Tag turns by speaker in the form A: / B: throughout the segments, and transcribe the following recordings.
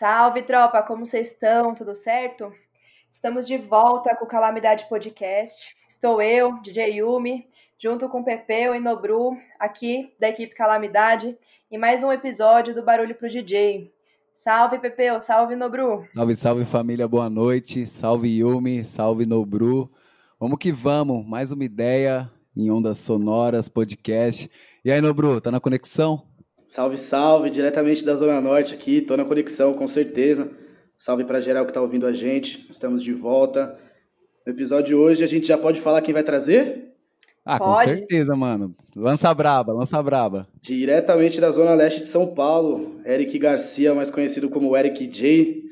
A: Salve, tropa! Como vocês estão? Tudo certo? Estamos de volta com o Calamidade Podcast. Estou eu, DJ Yumi, junto com Pepeu e Nobru, aqui da equipe Calamidade, em mais um episódio do Barulho pro DJ. Salve, Pepeu! Salve, Nobru!
B: Salve, salve, família! Boa noite! Salve, Yumi! Salve, Nobru! Vamos que vamos! Mais uma ideia em ondas sonoras, podcast. E aí, Nobru, tá na conexão?
C: Salve, salve, diretamente da Zona Norte aqui, tô na conexão, com certeza. Salve para geral que tá ouvindo a gente, estamos de volta. No episódio de hoje a gente já pode falar quem vai trazer?
B: Ah, pode. com certeza, mano. Lança braba, lança braba.
C: Diretamente da Zona Leste de São Paulo, Eric Garcia, mais conhecido como Eric J.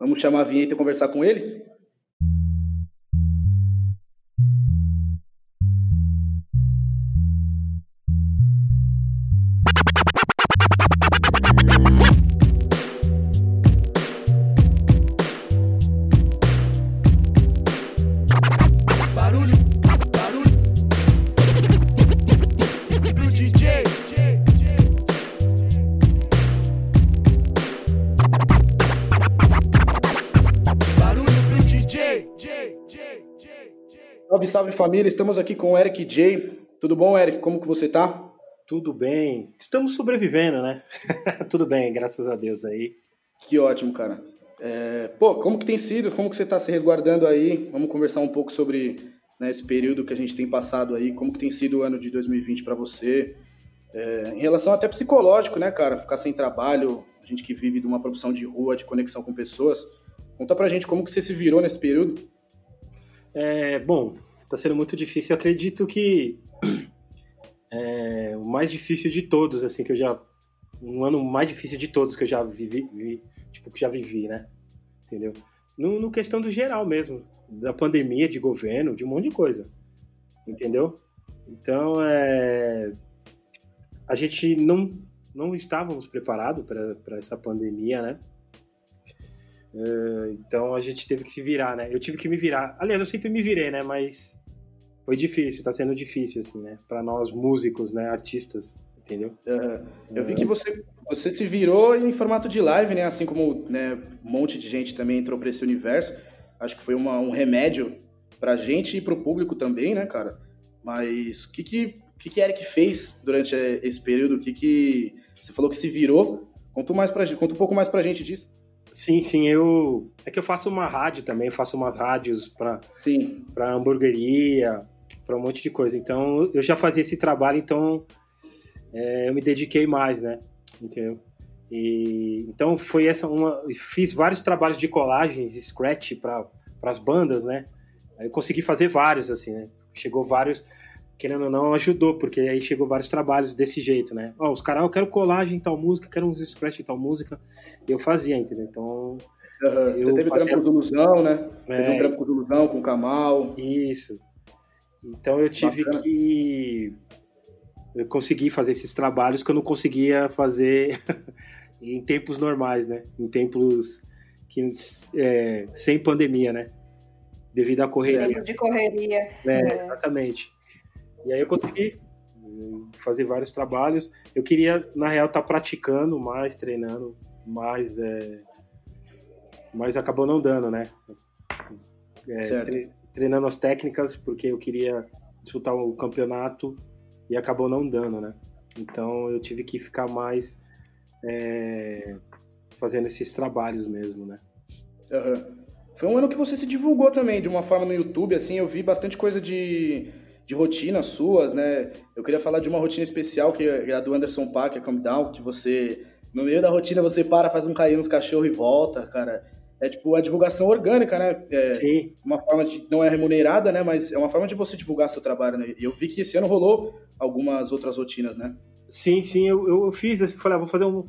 C: Vamos chamar a vinheta e conversar com ele? Família, estamos aqui com o Eric J. Tudo bom, Eric? Como que você tá?
D: Tudo bem. Estamos sobrevivendo, né? Tudo bem, graças a Deus aí.
C: Que ótimo, cara. É... Pô, como que tem sido? Como que você tá se resguardando aí? Vamos conversar um pouco sobre né, esse período que a gente tem passado aí. Como que tem sido o ano de 2020 para você? É... Em relação até psicológico, né, cara? Ficar sem trabalho, a gente que vive de uma produção de rua, de conexão com pessoas. Conta pra gente como que você se virou nesse período.
D: É, bom, está sendo muito difícil. Acredito que é, o mais difícil de todos, assim, que eu já. Um ano mais difícil de todos que eu já vivi, vi, tipo, que já vivi, né? Entendeu? No, no, questão do geral mesmo, da pandemia, de governo, de um monte de coisa. Entendeu? Então, é, a gente não, não estávamos preparados para essa pandemia, né? É, então a gente teve que se virar, né? Eu tive que me virar. Aliás, eu sempre me virei, né? Mas foi difícil, tá sendo difícil, assim, né? Para nós músicos, né? Artistas, entendeu?
C: Eu vi que você, você se virou em formato de live, né? Assim como né, um monte de gente também entrou para esse universo. Acho que foi uma, um remédio pra gente e pro público também, né, cara? Mas o que que, que que Eric fez durante esse período? O que que... Você falou que se virou. Conta, mais pra, conta um pouco mais pra gente disso.
D: Sim, sim, eu. É que eu faço uma rádio também, faço umas rádios para para hamburgueria, para um monte de coisa. Então, eu já fazia esse trabalho, então é, eu me dediquei mais, né? Entendeu? E, então, foi essa uma. Fiz vários trabalhos de colagens, scratch para as bandas, né? Eu consegui fazer vários, assim, né? Chegou vários, querendo ou não, ajudou, porque aí chegou vários trabalhos desse jeito, né? Ó, os caras, eu quero colagem em tal música, quero uns scratch em tal música. Eu fazia, entendeu? Então.
C: Uhum. Eu Você teve fazia... trampo com ilusão, né? É... Teve um trampo com ilusão, com o Kamal.
D: Isso. Então eu tive Bacana. que. Eu consegui fazer esses trabalhos que eu não conseguia fazer em tempos normais, né? Em tempos que, é, sem pandemia, né? Devido à correria.
A: Tempo de correria.
D: É, é. Exatamente. E aí eu consegui fazer vários trabalhos. Eu queria, na real, estar tá praticando mais, treinando mais, é... mas acabou não dando, né? É, treinando as técnicas porque eu queria disputar o campeonato e acabou não dando, né? Então eu tive que ficar mais é, fazendo esses trabalhos mesmo, né?
C: Uhum. Foi um ano que você se divulgou também de uma forma no YouTube, assim, eu vi bastante coisa de, de rotinas suas, né? Eu queria falar de uma rotina especial que é a do Anderson Paak, a Come Down, que você, no meio da rotina, você para, faz um carinho nos cachorros e volta, cara é tipo a divulgação orgânica, né? É
D: Sim.
C: Uma forma de não é remunerada, né? Mas é uma forma de você divulgar seu trabalho, né? E eu vi que esse ano rolou algumas outras rotinas, né?
D: Sim, sim, eu, eu fiz, assim, falei, ah, vou fazer um,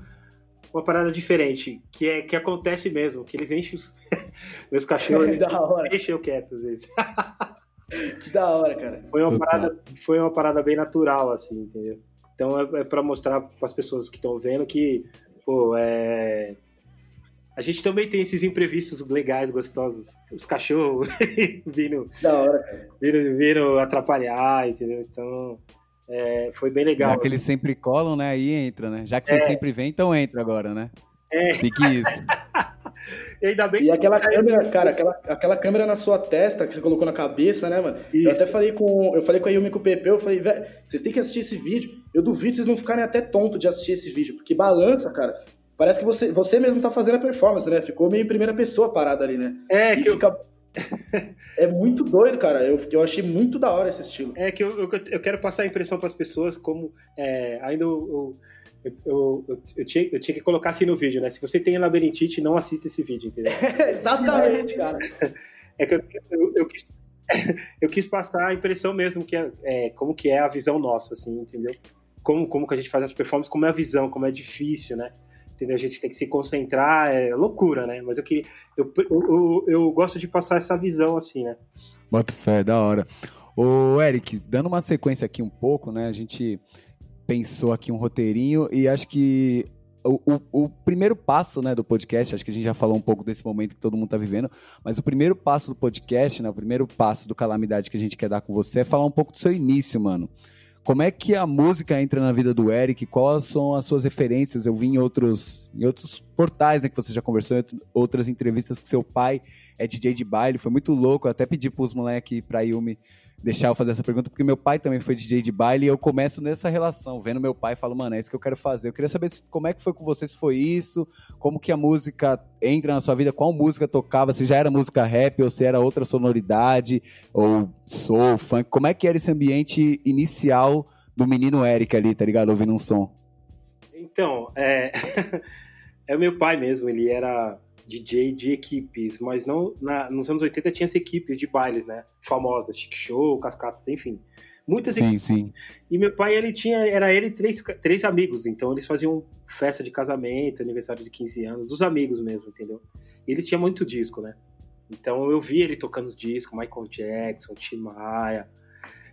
D: uma parada diferente, que é que acontece mesmo, que eles enchem os meus cachorros, eles deixam eu quieto às vezes.
C: Que da hora, cara.
D: Foi uma parada, foi uma parada bem natural, assim, entendeu? Então é, é para mostrar para as pessoas que estão vendo que, pô, é a gente também tem esses imprevistos legais, gostosos. Os cachorros vindo,
C: da hora,
D: vindo, vindo atrapalhar, entendeu? Então, é, foi bem legal.
B: Já que eles sempre colam, né? Aí entra, né? Já que é. você sempre vem, então entra agora, né?
D: É.
B: Fique isso.
C: E ainda bem E aquela câmera, cara, aquela, aquela câmera na sua testa que você colocou na cabeça, né, mano? Isso. Eu até falei com. Eu falei com a Yumi com o Pepe, eu falei, velho, vocês têm que assistir esse vídeo. Eu duvido vocês não ficarem até tonto de assistir esse vídeo, porque balança, cara. Parece que você, você mesmo tá fazendo a performance, né? Ficou meio em primeira pessoa parada ali, né?
D: É, e que fica... eu
C: é muito doido, cara. Eu, eu achei muito da hora esse estilo.
D: É que eu, eu, eu quero passar a impressão para as pessoas como é, ainda eu, eu, eu, eu, tinha, eu tinha que colocar assim no vídeo, né? Se você tem labirintite, não assista esse vídeo, entendeu?
C: Exatamente, cara.
D: É que eu, eu, eu, quis, eu quis passar a impressão mesmo que é, é, como que é a visão nossa, assim, entendeu? Como, como que a gente faz as performances, como é a visão, como é difícil, né? entendeu? A gente tem que se concentrar, é loucura, né? Mas eu queria. Eu, eu, eu gosto de passar essa visão assim, né?
B: Bota fé, da hora. Ô, Eric, dando uma sequência aqui um pouco, né? A gente pensou aqui um roteirinho e acho que o, o, o, primeiro passo né, do podcast, acho que a gente já falou um pouco desse momento que todo mundo está vivendo, mas o primeiro passo do podcast, né, o primeiro passo do Calamidade que a gente quer dar com você é falar um pouco do seu início, mano. Como é que a música entra na vida do Eric? Quais são as suas referências? Eu vi em outros, em outros portais né, que você já conversou, em outras entrevistas que seu pai é DJ de baile. Foi muito louco. Eu até pedi para os moleques, para Yumi, deixar eu fazer essa pergunta, porque meu pai também foi DJ de baile e eu começo nessa relação, vendo meu pai e falo, mano, é isso que eu quero fazer. Eu queria saber como é que foi com você, se foi isso, como que a música entra na sua vida, qual música tocava, se já era música rap ou se era outra sonoridade, ou soul, funk, como é que era esse ambiente inicial do menino Eric ali, tá ligado, ouvindo um som?
D: Então, é, é meu pai mesmo, ele era DJ de equipes, mas não na, nos anos 80 tinha as equipes de bailes, né? Famosas, Chic Show, Cascatas, enfim. Muitas
B: sim,
D: equipes.
B: Sim.
D: E meu pai, ele tinha, era ele e três, três amigos, então eles faziam festa de casamento, aniversário de 15 anos, dos amigos mesmo, entendeu? E ele tinha muito disco, né? Então eu vi ele tocando os discos, Michael Jackson, Tim Maia,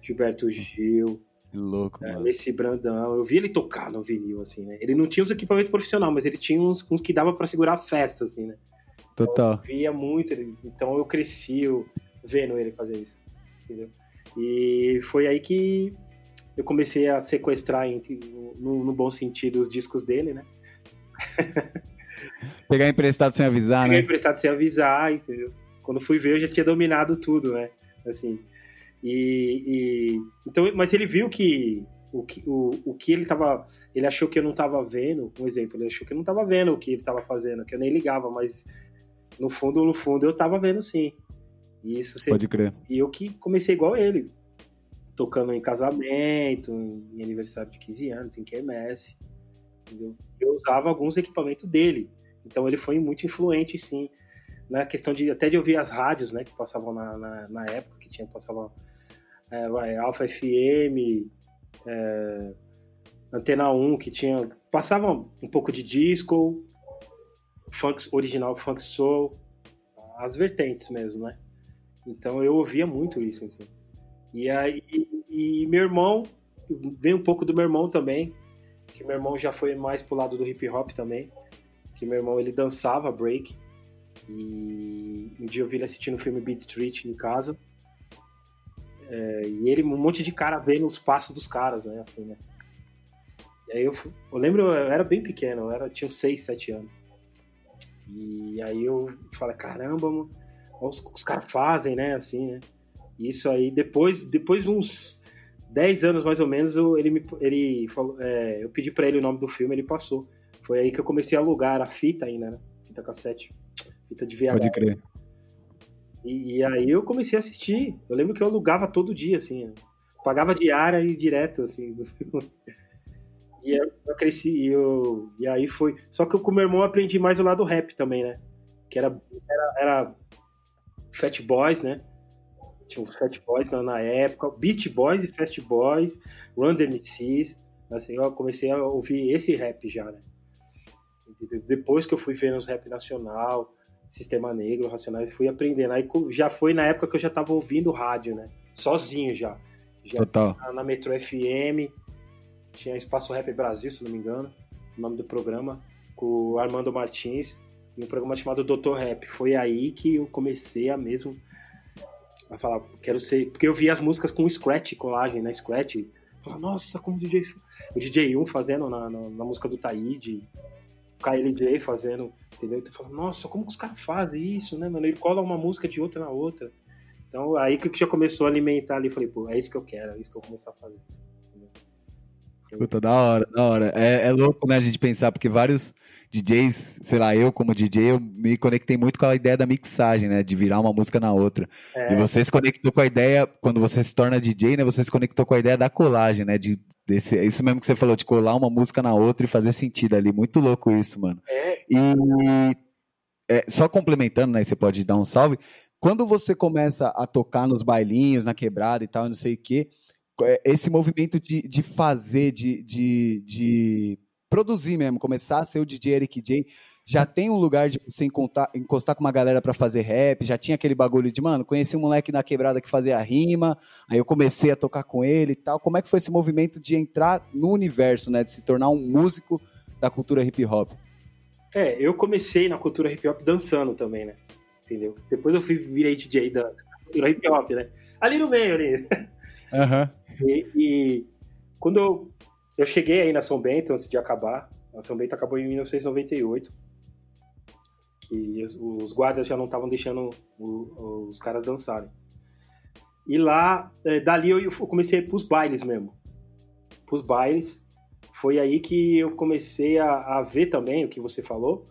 D: Gilberto Gil.
B: Que louco,
D: é, mano. Esse Brandão. Eu vi ele tocar no vinil, assim, né? Ele não tinha os equipamentos profissionais, mas ele tinha uns, uns que dava para segurar a festa, assim, né?
B: Total.
D: Então, eu via muito ele. Então eu cresci vendo ele fazer isso, entendeu? E foi aí que eu comecei a sequestrar, no, no bom sentido, os discos dele, né?
B: Pegar emprestado sem avisar,
D: Pegar
B: né?
D: Pegar emprestado sem avisar, entendeu? Quando fui ver, eu já tinha dominado tudo, né? Assim. E, e, então, mas ele viu que o que, o, o que ele tava. Ele achou que eu não tava vendo, um exemplo, ele achou que eu não tava vendo o que ele tava fazendo, que eu nem ligava, mas no fundo, no fundo, eu tava vendo sim. E isso
B: Pode crer.
D: E eu que comecei igual ele, tocando em casamento, em aniversário de 15 anos, em QMS. Entendeu? Eu usava alguns equipamentos dele. Então ele foi muito influente, sim na questão de até de ouvir as rádios, né, que passavam na, na, na época, que tinha passavam é, vai, Alpha FM, é, Antena 1, que tinha passava um pouco de disco, funk original, funk soul, as vertentes mesmo, né? Então eu ouvia muito isso, assim. E aí e, e meu irmão veio um pouco do meu irmão também, que meu irmão já foi mais pro lado do hip hop também, que meu irmão ele dançava break e um dia eu vi ele assistindo o filme Beat Street em casa. É, e ele, um monte de cara vendo os passos dos caras, né? Assim, né? E aí eu, eu lembro, eu era bem pequeno, eu era, tinha 6, 7 anos. E aí eu falei, caramba, mano, os, os caras fazem, né? Assim, né? E isso aí, depois, depois de uns 10 anos mais ou menos, eu, ele me, ele falou, é, eu pedi pra ele o nome do filme, ele passou. Foi aí que eu comecei a alugar a fita ainda, né? Fita cassete fita de VHS.
B: Pode crer.
D: E, e, aí eu comecei a assistir. Eu lembro que eu alugava todo dia, assim. Pagava diária e direto, assim. E eu, eu cresci, e, eu, e aí foi. Só que eu, com meu irmão aprendi mais o lado rap também, né? Que era, era, era Fat Boys, né? Tinha os Fat Boys na, na época, Beast Boys e Fast Boys, Run MCs. Assim, eu comecei a ouvir esse rap já, né? Depois que eu fui vendo os rap nacional, Sistema Negro, Racionais, fui aprendendo. Aí já foi na época que eu já tava ouvindo rádio, né? Sozinho já. já
B: Total.
D: Na Metro FM, tinha Espaço Rap Brasil, se não me engano, o nome do programa, com o Armando Martins, e um programa chamado Doutor Rap. Foi aí que eu comecei a mesmo a falar, quero ser. Porque eu vi as músicas com Scratch, colagem, né? Scratch. Falar, nossa, como o DJ, o DJ 1 fazendo na, na, na música do Taíde KLJ fazendo, entendeu? Então fala, nossa, como que os caras fazem isso, né, mano? Ele cola uma música de outra na outra. Então aí que já começou a alimentar ali, falei, pô, é isso que eu quero, é isso que eu vou começar a fazer.
B: Puta, da hora, da hora. É, é louco, né, a gente pensar, porque vários DJs, sei lá, eu como DJ, eu me conectei muito com a ideia da mixagem, né? De virar uma música na outra. É. E você se conectou com a ideia, quando você se torna DJ, né? Você se conectou com a ideia da colagem, né? De, desse, é isso mesmo que você falou, de colar uma música na outra e fazer sentido ali. Muito louco isso, mano. É. E é, só complementando, né? Você pode dar um salve. Quando você começa a tocar nos bailinhos, na quebrada e tal, não sei o quê, é, esse movimento de, de fazer, de, de, de produzir mesmo, começar a ser o DJ Eric J, já tem um lugar de você encostar, encostar com uma galera para fazer rap, já tinha aquele bagulho de, mano, conheci um moleque na quebrada que fazia rima, aí eu comecei a tocar com ele e tal. Como é que foi esse movimento de entrar no universo, né, de se tornar um músico da cultura hip hop?
D: É, eu comecei na cultura hip hop dançando também, né? Entendeu? Depois eu fui virei DJ da cultura hip hop, né? Ali no meio, ali.
B: Aham.
D: Uhum. E, e quando eu eu cheguei aí na São Bento antes de acabar. A São Bento acabou em 1998. Que os guardas já não estavam deixando os caras dançarem. E lá, é, dali eu comecei para os bailes mesmo. Para os bailes. Foi aí que eu comecei a, a ver também o que você falou.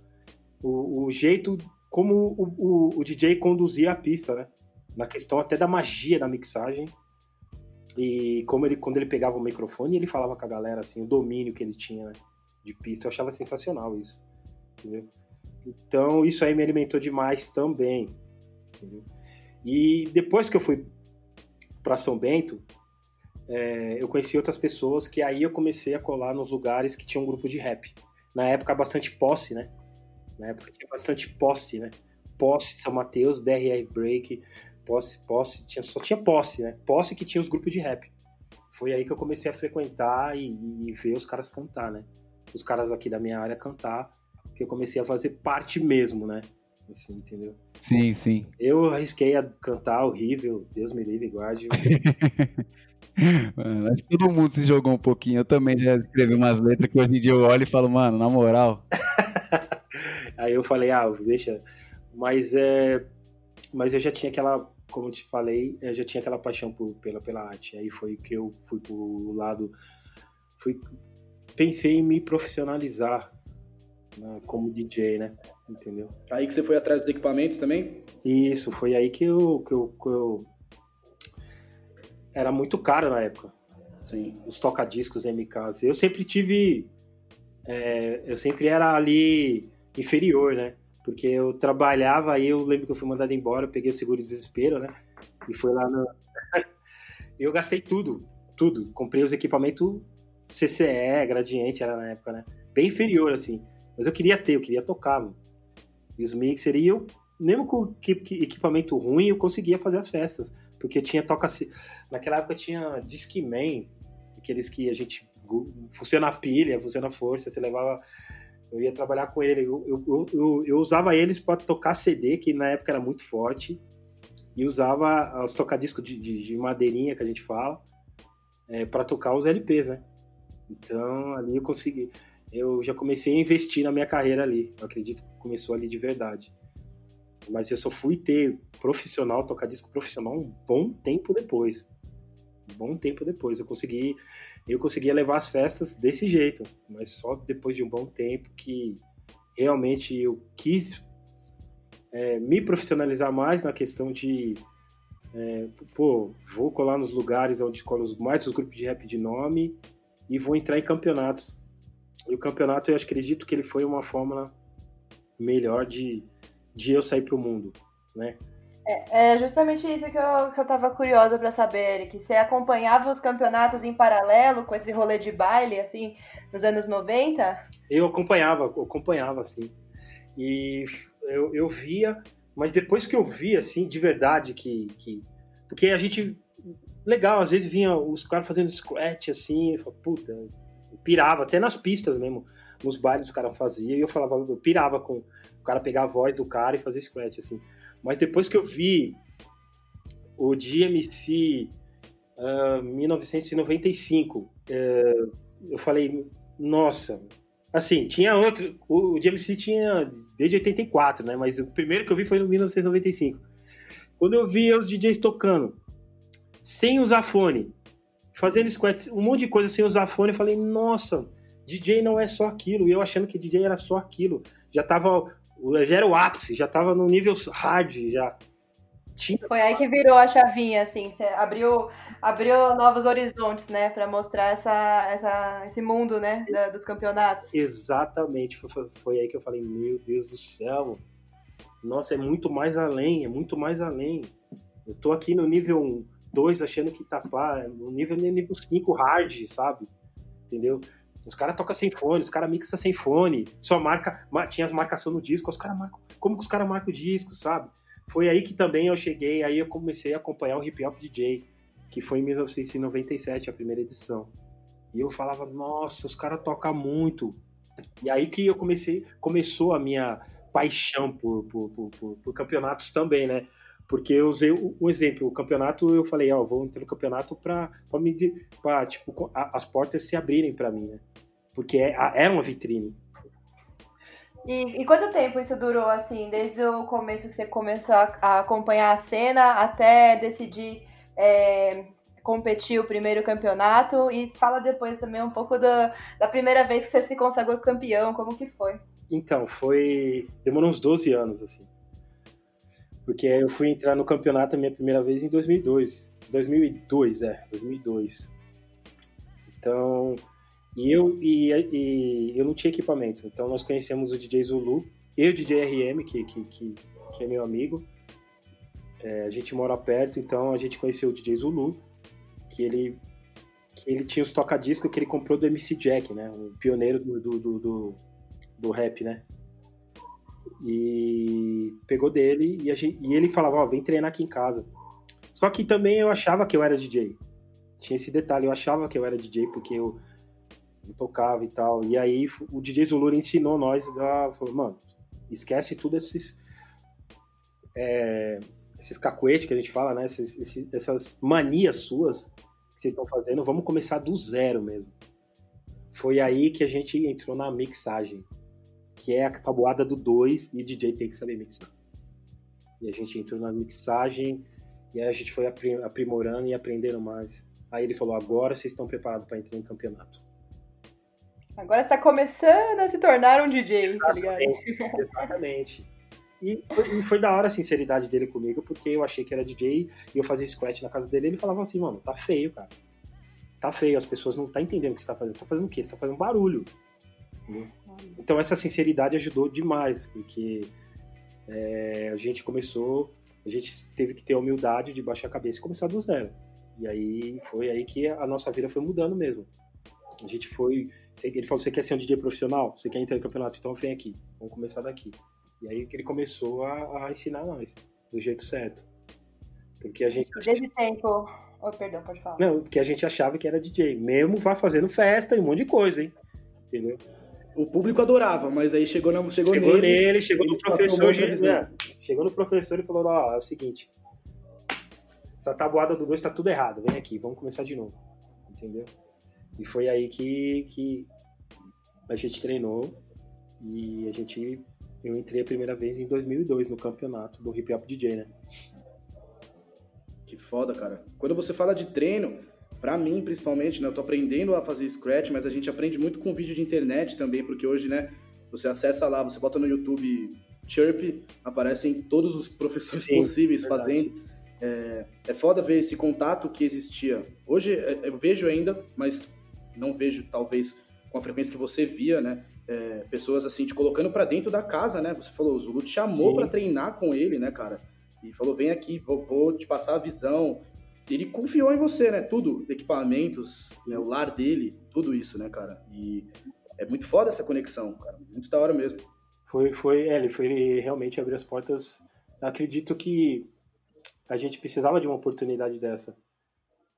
D: O, o jeito como o, o, o DJ conduzia a pista, né? Na questão até da magia da mixagem e como ele, quando ele pegava o microfone, ele falava com a galera, assim, o domínio que ele tinha né, de pista, eu achava sensacional isso, entendeu? Então, isso aí me alimentou demais também, entendeu? E depois que eu fui para São Bento, é, eu conheci outras pessoas que aí eu comecei a colar nos lugares que tinha um grupo de rap. Na época, bastante posse, né? Na época tinha bastante posse, né? Posse, São Mateus, DRR Break, posse, posse, tinha, só tinha posse, né? Posse que tinha os grupos de rap. Foi aí que eu comecei a frequentar e, e ver os caras cantar, né? Os caras aqui da minha área cantar, que eu comecei a fazer parte mesmo, né? Assim, entendeu?
B: Sim, sim.
D: Eu arrisquei a cantar horrível, Deus me livre, guarde.
B: mano, acho que todo mundo se jogou um pouquinho. Eu também já escrevi umas letras que hoje em dia eu olho e falo, mano, na moral.
D: Aí eu falei, ah, deixa. Mas é. Mas eu já tinha aquela como eu te falei, eu já tinha aquela paixão por, pela, pela arte. Aí foi que eu fui pro lado. Fui, pensei em me profissionalizar como DJ, né? Entendeu?
C: Aí que você foi atrás dos equipamentos também?
D: Isso, foi aí que eu, que eu, que eu... Era muito caro na época.
C: Sim.
D: Os tocadiscos MKs. Eu sempre tive. É, eu sempre era ali inferior, né? Porque eu trabalhava aí, eu lembro que eu fui mandado embora, peguei o seguro de desespero, né? E fui lá no. eu gastei tudo, tudo. Comprei os equipamentos CCE, gradiente era na época, né? Bem inferior, assim. Mas eu queria ter, eu queria tocar, mano. E os mixer, e eu, mesmo com equipamento ruim, eu conseguia fazer as festas. Porque tinha toca. Naquela época tinha Discman, aqueles que a gente. Funciona a pilha, funciona a força, você levava eu ia trabalhar com ele. Eu, eu, eu, eu usava eles para tocar CD, que na época era muito forte, e usava os tocadiscos de, de, de madeirinha, que a gente fala, é, para tocar os LPs, né? Então ali eu consegui. Eu já comecei a investir na minha carreira ali. Eu acredito que começou ali de verdade. Mas eu só fui ter profissional, tocar disco profissional um bom tempo depois. Um bom tempo depois. Eu consegui eu conseguia levar as festas desse jeito, mas só depois de um bom tempo que realmente eu quis é, me profissionalizar mais na questão de é, pô, vou colar nos lugares onde colam mais os grupos de rap de nome e vou entrar em campeonatos. E o campeonato eu acredito que ele foi uma fórmula melhor de, de eu sair para o mundo, né?
A: É, é justamente isso que eu, que eu tava curiosa para saber, Eric. Você acompanhava os campeonatos em paralelo com esse rolê de baile, assim, nos anos 90?
D: Eu acompanhava, eu acompanhava, assim. E eu, eu via, mas depois que eu vi, assim, de verdade, que. que porque a gente. Legal, às vezes vinha os caras fazendo scratch, assim, eu falava, puta, pirava, até nas pistas mesmo, nos bailes os caras faziam, e eu falava, eu pirava com o cara pegar a voz do cara e fazer scratch, assim. Mas depois que eu vi o DMC uh, 1995, uh, eu falei, nossa. Assim, tinha outro. O DMC tinha desde 84, né? Mas o primeiro que eu vi foi em 1995. Quando eu vi os DJs tocando, sem usar fone, fazendo squat, um monte de coisa sem usar fone, eu falei, nossa, DJ não é só aquilo. E eu achando que DJ era só aquilo. Já tava. Já era o ápice, já tava no nível hard, já.
A: Tinha... Foi aí que virou a chavinha, assim, você abriu, abriu novos horizontes, né, para mostrar essa, essa, esse mundo, né, da, dos campeonatos.
D: Exatamente, foi, foi aí que eu falei, meu Deus do céu, nossa, é muito mais além, é muito mais além. Eu tô aqui no nível 2 achando que tá lá, no nível nível 5 hard, sabe? Entendeu? Os caras tocam sem fone, os caras mixam sem fone, só marca, tinha as marcações no disco, os caras marcam, como que os caras marcam o disco, sabe? Foi aí que também eu cheguei, aí eu comecei a acompanhar o Hip Hop DJ, que foi em 1997, a primeira edição. E eu falava, nossa, os caras tocam muito. E aí que eu comecei, começou a minha paixão por, por, por, por campeonatos também, né? Porque eu usei um exemplo, o campeonato, eu falei, ó, oh, vou entrar no campeonato para me pra, tipo, as portas se abrirem para mim, né? Porque é, é uma vitrine.
A: E, e, quanto tempo isso durou, assim, desde o começo que você começou a, a acompanhar a cena até decidir é, competir o primeiro campeonato? E fala depois também um pouco da, da primeira vez que você se consagrou campeão, como que foi?
D: Então, foi... demorou uns 12 anos, assim. Porque eu fui entrar no campeonato a minha primeira vez em 2002. 2002, é, 2002. Então, e eu, e, e, eu não tinha equipamento, então nós conhecemos o DJ Zulu e o DJ RM, que, que, que, que é meu amigo. É, a gente mora perto, então a gente conheceu o DJ Zulu, que ele, que ele tinha os toca-disco que ele comprou do MC Jack, né? O pioneiro do, do, do, do, do rap, né? E pegou dele e, gente, e ele falava, ó, oh, vem treinar aqui em casa. Só que também eu achava que eu era DJ. Tinha esse detalhe, eu achava que eu era DJ porque eu tocava e tal. E aí o DJ Zulura ensinou nós, falou, mano, esquece tudo esses é, esses cacuetes que a gente fala, né? Esses, esses, essas manias suas que vocês estão fazendo, vamos começar do zero mesmo. Foi aí que a gente entrou na mixagem, que é a tabuada do 2 e o DJ tem que saber mixar. E a gente entrou na mixagem e aí a gente foi aprimorando e aprendendo mais. Aí ele falou: agora vocês estão preparados para entrar em campeonato.
A: Agora está começando a se tornar um DJ, tá ligado?
D: Exatamente. E foi, e foi, da hora a sinceridade dele comigo, porque eu achei que era DJ e eu fazia squat na casa dele e ele falava assim, mano, tá feio, cara. Tá feio, as pessoas não tá entendendo o que você tá fazendo. Tá fazendo o quê? Você tá fazendo barulho. Então essa sinceridade ajudou demais, porque é, a gente começou, a gente teve que ter a humildade de baixar a cabeça e começar do zero. E aí foi aí que a nossa vida foi mudando mesmo. A gente foi ele falou: você quer ser um DJ profissional? Você quer entrar no campeonato? Então vem aqui. Vamos começar daqui. E aí que ele começou a, a, ensinar nós, do jeito certo. Porque a gente.
A: Desde tempo. Oh, perdão, pode falar.
D: Não, porque a gente achava que era DJ. Mesmo vai fazendo festa e um monte de coisa, hein? Entendeu?
C: O público adorava, mas aí chegou, na, chegou,
D: chegou nele. nele chegou no professor. Né? Chegou no professor e falou: Ó, é o seguinte. Essa tabuada do dois tá tudo errado. Vem aqui, vamos começar de novo. Entendeu? E foi aí que, que a gente treinou e a gente eu entrei a primeira vez em 2002 no campeonato do Hip Hop DJ, né?
C: Que foda, cara. Quando você fala de treino, para mim principalmente, né, eu tô aprendendo a fazer scratch, mas a gente aprende muito com vídeo de internet também, porque hoje, né, você acessa lá, você bota no YouTube Chirp, aparecem todos os professores Sim, possíveis fazendo. É, é foda ver esse contato que existia. Hoje é, eu vejo ainda, mas não vejo talvez com a frequência que você via, né? É, pessoas assim te colocando para dentro da casa, né? Você falou, o Zulu te chamou para treinar com ele, né, cara? E falou, vem aqui, vou, vou, te passar a visão. Ele confiou em você, né? Tudo, equipamentos, né? o lar dele, tudo isso, né, cara? E é muito foda essa conexão, cara. Muito da hora mesmo.
D: Foi, foi, é, ele foi ele realmente abrir as portas. Acredito que a gente precisava de uma oportunidade dessa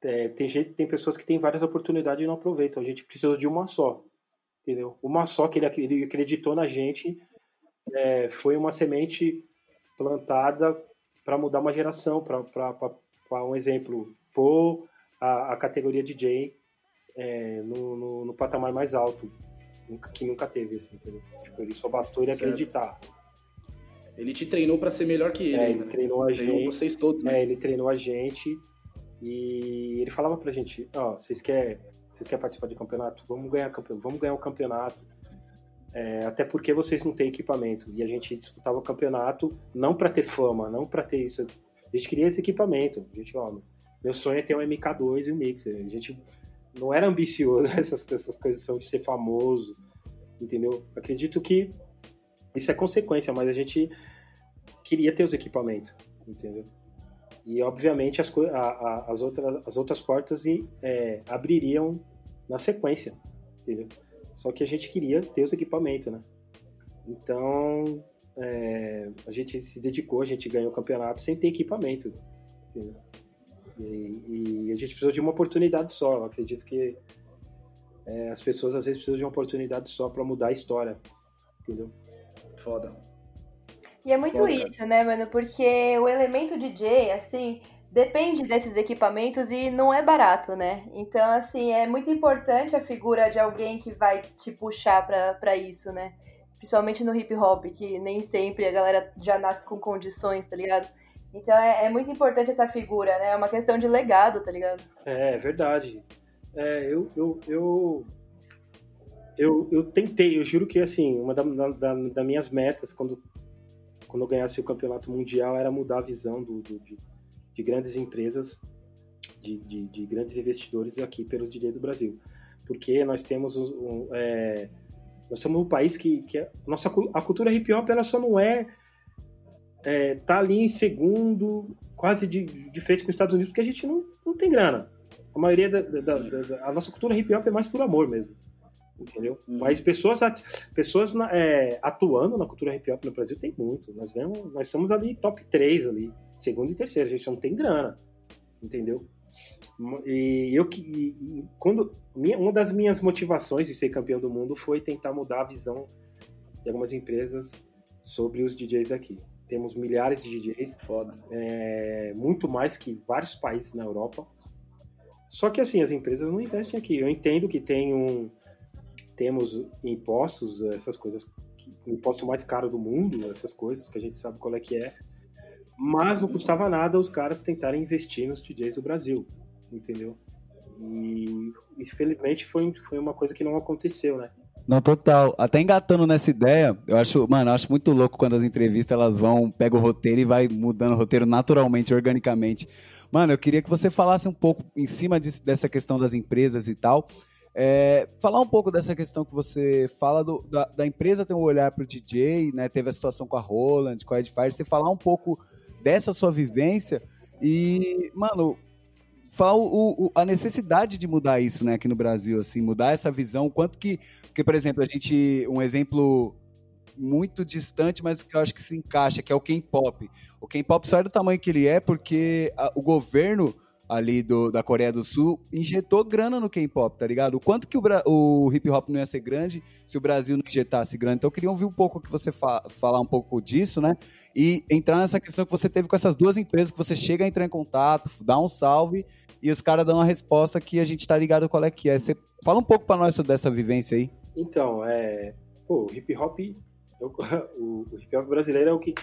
D: é, tem, gente, tem pessoas que têm várias oportunidades e não aproveitam. A gente precisa de uma só, entendeu? Uma só que ele, ele acreditou na gente é, foi uma semente plantada para mudar uma geração, para um exemplo, pôr a, a categoria DJ é, no, no, no, patamar mais alto. que nunca teve, assim, entendeu? Tipo, ele só bastou ele acreditar.
C: Ele te treinou para ser melhor que ele. É,
D: ele treinou a gente.
C: vocês todos,
D: né? É, ele treinou a gente e ele falava pra gente, ó, oh, vocês querem vocês querem participar de campeonato? Vamos ganhar, vamos ganhar o campeonato. É, até porque vocês não têm equipamento. E a gente disputava o campeonato não para ter fama, não para ter isso. A gente queria esse equipamento. A gente, ó, meu sonho é ter um MK2 e um mixer. A gente não era ambicioso, essas, essas coisas são de ser famoso, entendeu? Acredito que isso é consequência, mas a gente queria ter os equipamentos, entendeu? E obviamente as, a, a, as, outras, as outras portas é, abririam na sequência, entendeu? Só que a gente queria ter os equipamentos, né? Então é, a gente se dedicou, a gente ganhou o campeonato sem ter equipamento? E, e, a gente precisou de uma oportunidade só. Eu acredito que é, as pessoas às vezes precisam de uma oportunidade só para mudar a história, entendeu?
C: Foda.
A: E é muito Foda. isso, né, mano? Porque o elemento DJ, assim, depende desses equipamentos e não é barato, né? Então, assim, é muito importante a figura de alguém que vai te puxar para isso, né? Principalmente no hip hop, que nem sempre a galera já nasce com condições, tá ligado? Então é, é, muito importante essa figura, né? É uma questão de legado, tá ligado?
D: É, é verdade. É, eu, eu, eu, eu, eu, tentei, eu juro que assim, uma das da, da minhas metas quando, quando eu ganhasse o campeonato mundial era mudar a visão do, do de, de, grandes empresas, de, de, de, grandes investidores aqui pelos DJ do Brasil. Porque nós temos um, é, nós somos um país que, que é, nossa, a cultura hip hop ela só não é é, tá ali em segundo, quase de, de frente com os Estados Unidos, porque a gente não, não tem grana. A maioria da, da, da, da a nossa cultura hip hop é mais por amor mesmo. Entendeu? Hum. Mas pessoas, pessoas é, atuando na cultura hip hop no Brasil tem muito. Nós, ganhamos, nós somos ali top 3 ali, segundo e terceiro. A gente não tem grana. Entendeu? E eu que quando minha, uma das minhas motivações de ser campeão do mundo foi tentar mudar a visão de algumas empresas sobre os DJs daqui. Temos milhares de DJs. É, muito mais que vários países na Europa. Só que assim, as empresas não investem aqui. Eu entendo que tem um, temos impostos, essas coisas, o imposto mais caro do mundo, essas coisas que a gente sabe qual é que é. Mas não custava nada os caras tentarem investir nos DJs do Brasil, entendeu? E infelizmente foi, foi uma coisa que não aconteceu, né?
B: Não, total. Até engatando nessa ideia, eu acho, mano, eu acho muito louco quando as entrevistas elas vão, pega o roteiro e vai mudando o roteiro naturalmente, organicamente. Mano, eu queria que você falasse um pouco em cima de, dessa questão das empresas e tal. É, falar um pouco dessa questão que você fala do, da, da, empresa ter um olhar para o DJ, né? Teve a situação com a Roland, com a Edfire, você falar um pouco dessa sua vivência e, mano, falar o, o, a necessidade de mudar isso, né, aqui no Brasil, assim, mudar essa visão, quanto que, porque, por exemplo, a gente, um exemplo muito distante, mas que eu acho que se encaixa, que é o K-pop. O K-pop é do tamanho que ele é porque a, o governo ali do, da Coreia do Sul injetou grana no K-pop, tá ligado? O quanto que o, o, hip hop não ia ser grande se o Brasil não injetasse grana. Então eu queria ouvir um pouco que você fa falar um pouco disso, né? E entrar nessa questão que você teve com essas duas empresas que você chega a entrar em contato, dá um salve e os caras dão uma resposta que a gente tá ligado qual é que é. Você fala um pouco para nós dessa vivência aí.
D: Então, é, pô, o hip hop, eu, o, o, hip hop brasileiro é o que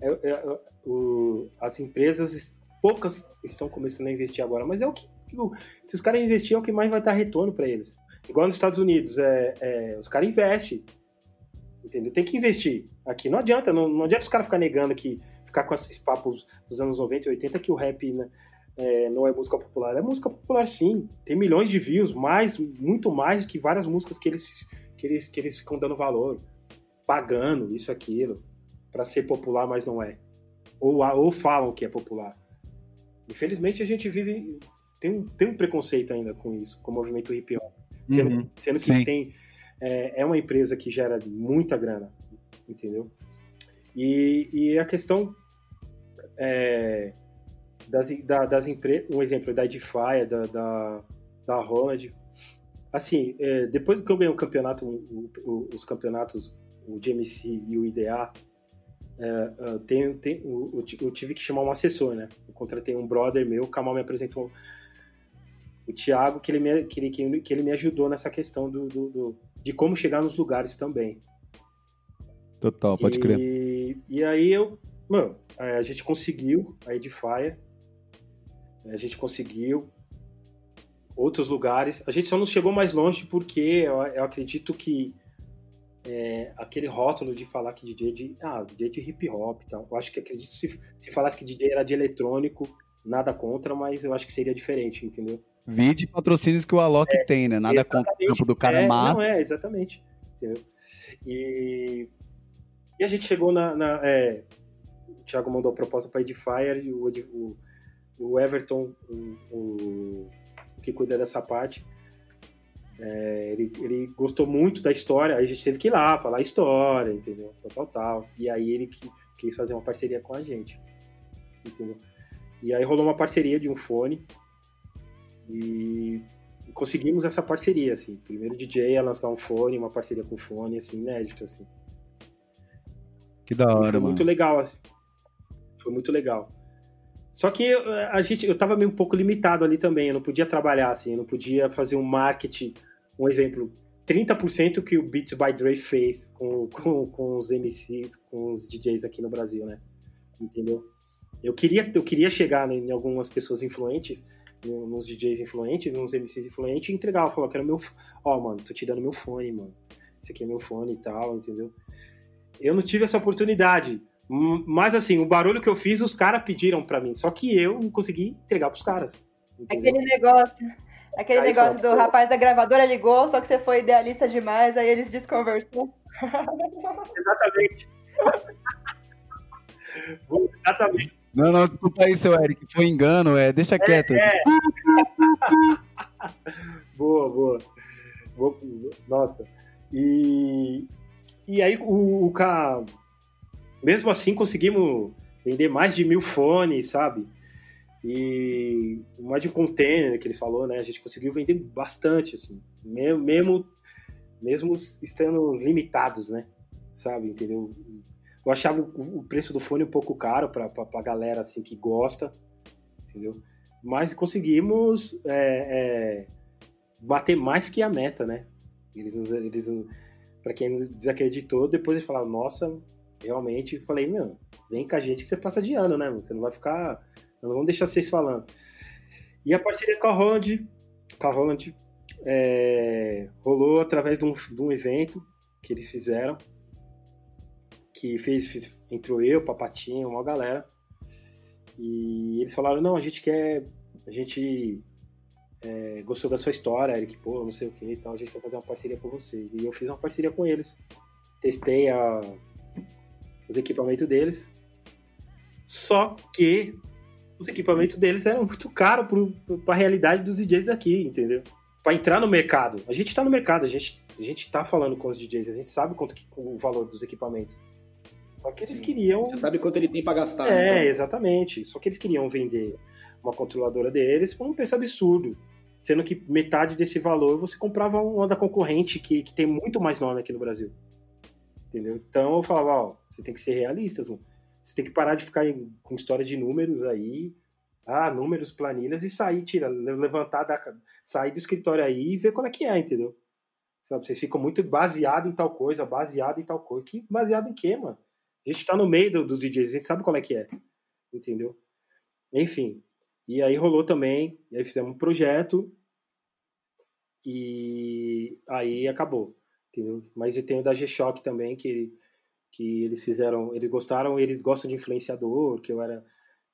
D: é, é, o, as empresas poucas estão começando a investir agora, mas é o que. Se os caras investirem, é o que mais vai dar retorno para eles. Igual nos Estados Unidos, é, é os caras investem. Entendeu? Tem que investir. Aqui não adianta, não, não adianta os caras ficar negando que ficar com esses papos dos anos 90 e 80 que o rap né, é, não é música popular. É música popular sim. Tem milhões de views, mais, muito mais que várias músicas que eles, que eles, que eles ficam dando valor, pagando isso, aquilo, para ser popular, mas não é. Ou, ou falam que é popular. Infelizmente a gente vive. Tem um, tem um preconceito ainda com isso, com o movimento hip hop. Sendo, uhum, sendo que tem. É, é, uma empresa que gera muita grana, entendeu? E, e a questão é, das, da, das empresas. Um exemplo da Edify, da, da, da Holland. Assim, é, depois que eu ganhei o campeonato, o, o, os campeonatos, o GMC e o IDA, é, uh, tem, tem, eu, eu, tive que chamar um assessor, né? Eu contratei um brother meu, o Kamal me apresentou o Thiago, que ele me, que ele, que ele me ajudou nessa questão do, do, do de como chegar nos lugares também.
B: Total, pode
D: e,
B: crer.
D: E aí eu, mano, a gente conseguiu a Edifier, a gente conseguiu outros lugares. A gente só não chegou mais longe porque eu, eu acredito que é, aquele rótulo de falar que DJ de, ah, DJ de hip hop e tal. Eu acho que acredito se, se falasse que DJ era de eletrônico, nada contra, mas eu acho que seria diferente, entendeu?
B: Vide patrocínios que o Alok é, tem, né? Nada contra o campo do cara
D: é,
B: massa.
D: Não, é, exatamente. Entendeu? E, e a gente chegou na. na é, o Thiago mandou a proposta para Edifier e o, o, o Everton, o, o, que cuida dessa parte, é, ele, ele, gostou muito da história, aí a gente teve que ir lá falar a história, entendeu? Tal, tal, tal. E aí ele quis fazer uma parceria com a gente, entendeu? E aí rolou uma parceria de um fone e conseguimos essa parceria, assim. Primeiro DJ a lançar um fone, uma parceria com fone, assim, inédito, assim.
B: Que da hora,
D: foi
B: mano.
D: muito legal, assim. Foi muito legal. Só que eh, a gente, eu tava meio um pouco limitado ali também, eu não podia trabalhar assim, eu não podia fazer um marketing, um exemplo, 30% que o Beats by Dre fez com, com, com os MCs, com os DJs aqui no Brasil, né? Entendeu? Eu queria, eu queria chegar em algumas pessoas influentes, nos DJs influentes, nos MCs influentes, e entregar. Falar, quero meu. Ó, oh, mano, tô te dando meu fone, mano. Esse aqui é meu fone e tal, entendeu? Eu não tive essa oportunidade. Mas assim, o barulho que eu fiz, os caras pediram para mim. Só que eu não consegui entregar pros caras.
A: Entendeu? Aquele negócio. Aquele aí negócio do rapaz da gravadora ligou, só que você foi idealista demais, aí eles desconversou.
D: Exatamente. Exatamente.
B: Não, não, desculpa aí, seu Eric. Foi engano, é. Deixa é, quieto. É.
D: boa, boa, boa. Nossa. E, e aí o, o cara. Mesmo assim, conseguimos vender mais de mil fones, sabe? E mais de container que eles falou, né? A gente conseguiu vender bastante, assim. Mesmo, mesmo, mesmo estando limitados, né? Sabe, entendeu? Eu achava o preço do fone um pouco caro para a galera assim que gosta, entendeu? Mas conseguimos é, é, bater mais que a meta, né? Eles, eles para quem nos desacreditou, depois eles falaram, nossa, realmente, falei, meu, vem com a gente que você passa de ano, né? Você não vai ficar, não vamos deixar vocês falando. E a parceria com a Holland, com a Holland é, rolou através de um, de um evento que eles fizeram que fez, fez entrou eu, Papatinho, uma galera. E eles falaram, não, a gente quer. A gente é, gostou da sua história, Eric, pô, não sei o que e tal, a gente quer fazer uma parceria com você. E eu fiz uma parceria com eles. Testei a, os equipamentos deles. Só que os equipamentos deles eram muito caros para a realidade dos DJs daqui, entendeu? Para entrar no mercado. A gente está no mercado, a gente, a gente tá falando com os DJs, a gente sabe quanto que, o valor dos equipamentos. Só que eles queriam.
C: Você sabe quanto ele tem para gastar.
D: É, então. exatamente. Só que eles queriam vender uma controladora deles por um preço absurdo. Sendo que metade desse valor você comprava uma da concorrente que, que tem muito mais nome aqui no Brasil. Entendeu? Então eu falava, ó, você tem que ser realista, mano. Você tem que parar de ficar com história de números aí. Ah, números, planilhas e sair, tira, levantar da, sair do escritório aí e ver qual é que é, entendeu? Sabe, vocês ficam muito baseado em tal coisa, baseado em tal coisa. Que baseado em quê, mano? A gente tá no meio do, do DJs, a gente sabe qual é que é. Entendeu? Enfim. E aí rolou também, e aí fizemos um projeto e aí acabou. Entendeu? Mas eu tenho da G-Shock também, que, que eles fizeram, eles gostaram, eles gostam de influenciador, que eu era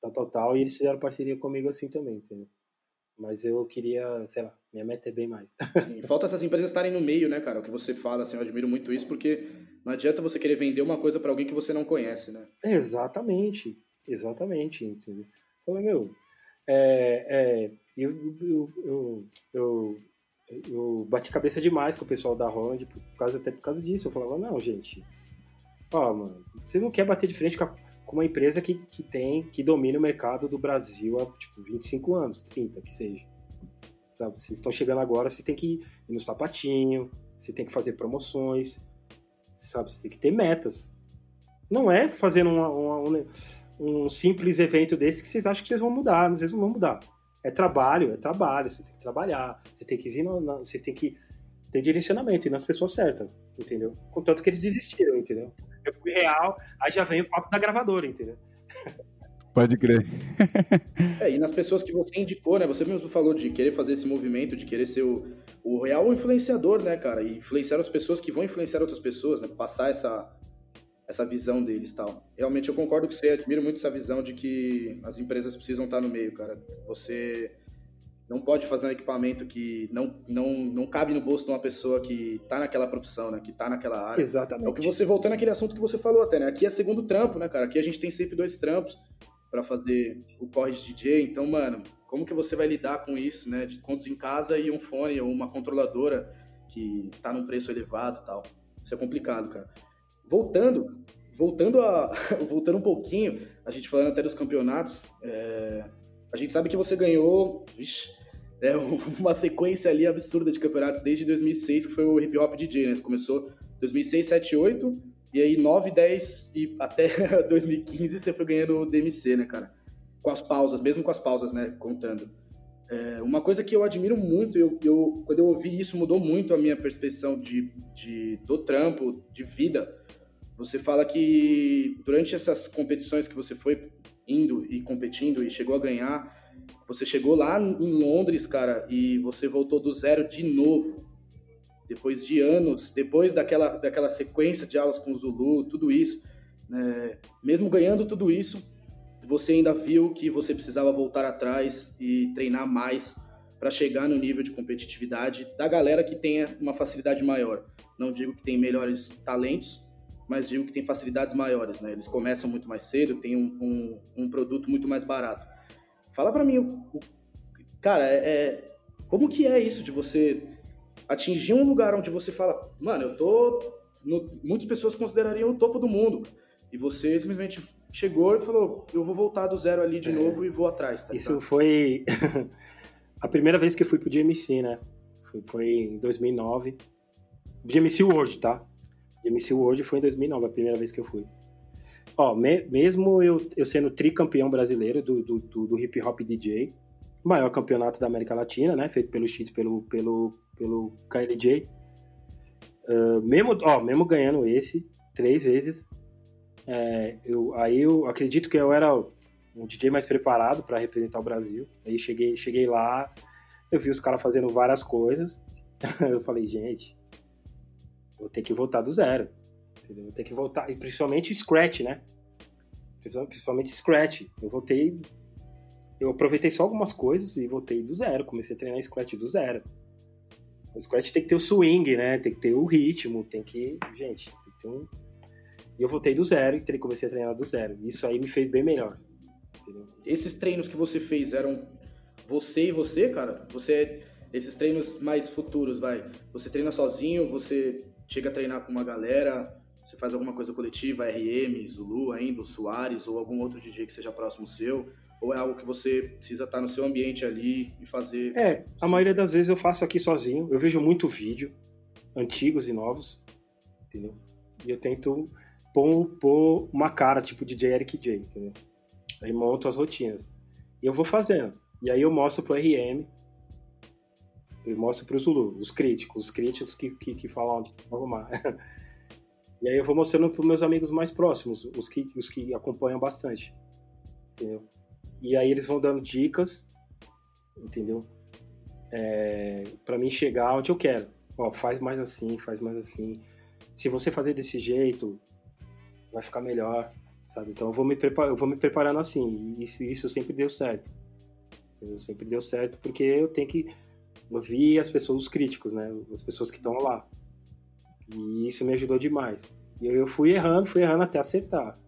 D: tal, tal, tal, e eles fizeram parceria comigo assim também, entendeu? Mas eu queria, sei lá, minha meta é bem mais.
C: Sim, falta essas empresas estarem no meio, né, cara? O que você fala, assim, eu admiro muito isso, porque não adianta você querer vender uma coisa para alguém que você não conhece, né?
D: Exatamente, exatamente, entendeu? Então, meu, é, é, eu, eu, eu, eu, eu bati cabeça demais com o pessoal da Ronde, por causa, até por causa disso. Eu falava, não, gente, ó, mano, você não quer bater de frente com, a, com uma empresa que, que tem, que domina o mercado do Brasil há, tipo, 25 anos, 30, que seja. Sabe? Vocês estão chegando agora, você tem que ir no sapatinho, você tem que fazer promoções, sabe? Você tem que ter metas. Não é fazendo uma, uma, um, simples evento desse que vocês acham que vocês vão mudar, vocês não vão mudar. É trabalho, é trabalho, você tem que trabalhar, você tem que ir, você tem que ter direcionamento e nas pessoas certas, entendeu? Contanto que eles desistiram, entendeu? Eu fui real, aí já vem o papo da gravadora, entendeu?
B: Pode crer.
C: é, e nas pessoas que você indicou, né? Você mesmo falou de querer fazer esse movimento, de querer ser o, o real influenciador, né, cara? E influenciar as pessoas que vão influenciar outras pessoas, né? Passar essa, essa visão deles tal. Realmente eu concordo com você, admiro muito essa visão de que as empresas precisam estar no meio, cara. Você não pode fazer um equipamento que não, não, não cabe no bolso de uma pessoa que tá naquela profissão, né? Que tá naquela área.
D: Exatamente.
C: É o que você, voltando àquele assunto que você falou até, né? Aqui é segundo trampo, né, cara? Aqui a gente tem sempre dois trampos para fazer o corre de DJ. Então, mano, como que você vai lidar com isso, né? De contos em casa e um fone ou uma controladora que tá num preço elevado e tal. Isso é complicado, cara. Voltando, voltando a voltando um pouquinho, a gente falando até dos campeonatos, é, a gente sabe que você ganhou, é, uma sequência ali absurda de campeonatos desde 2006, que foi o Hip Hop DJ, né? Você começou 2006, 7, 8 e aí 9, 10 e até 2015 você foi ganhando o DMC, né, cara? Com as pausas, mesmo com as pausas, né, contando. É, uma coisa que eu admiro muito, eu, eu, quando eu ouvi isso, mudou muito a minha percepção de, de, do trampo, de vida. Você fala que durante essas competições que você foi indo e competindo e chegou a ganhar, você chegou lá em Londres, cara, e você voltou do zero de novo depois de anos, depois daquela, daquela sequência de aulas com o Zulu, tudo isso, né, mesmo ganhando tudo isso, você ainda viu que você precisava voltar atrás e treinar mais para chegar no nível de competitividade da galera que tenha uma facilidade maior. Não digo que tem melhores talentos, mas digo que tem facilidades maiores, né? Eles começam muito mais cedo, tem um, um, um produto muito mais barato. Fala para mim, o, o, cara, é, é, como que é isso de você atingir um lugar onde você fala, mano, eu tô. No, muitas pessoas considerariam o topo do mundo. E você simplesmente chegou e falou, eu vou voltar do zero ali de é, novo e vou atrás. Tá
D: isso foi a primeira vez que eu fui pro GMC, né? Foi, foi em 2009. GMC World, tá? GMC World foi em 2009, a primeira vez que eu fui. Ó, me, mesmo eu, eu sendo tricampeão brasileiro do, do, do, do hip hop DJ, maior campeonato da América Latina, né? Feito pelo X, pelo, pelo, pelo KLJ. Uh, mesmo, ó, mesmo ganhando esse três vezes, é, eu, aí eu acredito que eu era um DJ mais preparado para representar o Brasil. Aí cheguei, cheguei lá, eu vi os caras fazendo várias coisas. eu falei, gente, vou ter que voltar do zero. Entendeu? Vou ter que voltar, e principalmente Scratch, né? Principalmente Scratch. Eu voltei eu aproveitei só algumas coisas e voltei do zero. Comecei a treinar Scratch do zero. O Scratch tem que ter o swing, né? Tem que ter o ritmo, tem que. Gente, ter um. E eu voltei do zero e comecei a treinar do zero. Isso aí me fez bem melhor.
C: Entendeu? Esses treinos que você fez eram você e você, cara? Você. Esses treinos mais futuros, vai. Você treina sozinho, você chega a treinar com uma galera, você faz alguma coisa coletiva, RM, Zulu ainda, o Soares, ou algum outro DJ que seja próximo seu ou é algo que você precisa estar no seu ambiente ali e fazer?
D: É, a maioria das vezes eu faço aqui sozinho. Eu vejo muito vídeo, antigos e novos, entendeu? E eu tento pôr, pôr uma cara, tipo DJ Eric J, entendeu? Aí monto as rotinas. E eu vou fazendo. E aí eu mostro pro RM, eu mostro pro Zulu, os críticos, os críticos que, que, que falam arrumar. e aí eu vou mostrando pros meus amigos mais próximos, os que, os que acompanham bastante. Entendeu? E aí eles vão dando dicas, entendeu? É, para mim chegar onde eu quero. Ó, faz mais assim, faz mais assim. Se você fazer desse jeito, vai ficar melhor, sabe? Então eu vou me, prepar, eu vou me preparando assim. E isso, isso sempre deu certo. Entendeu? Sempre deu certo porque eu tenho que ouvir as pessoas, os críticos, né? As pessoas que estão lá. E isso me ajudou demais. E eu fui errando, fui errando até acertar.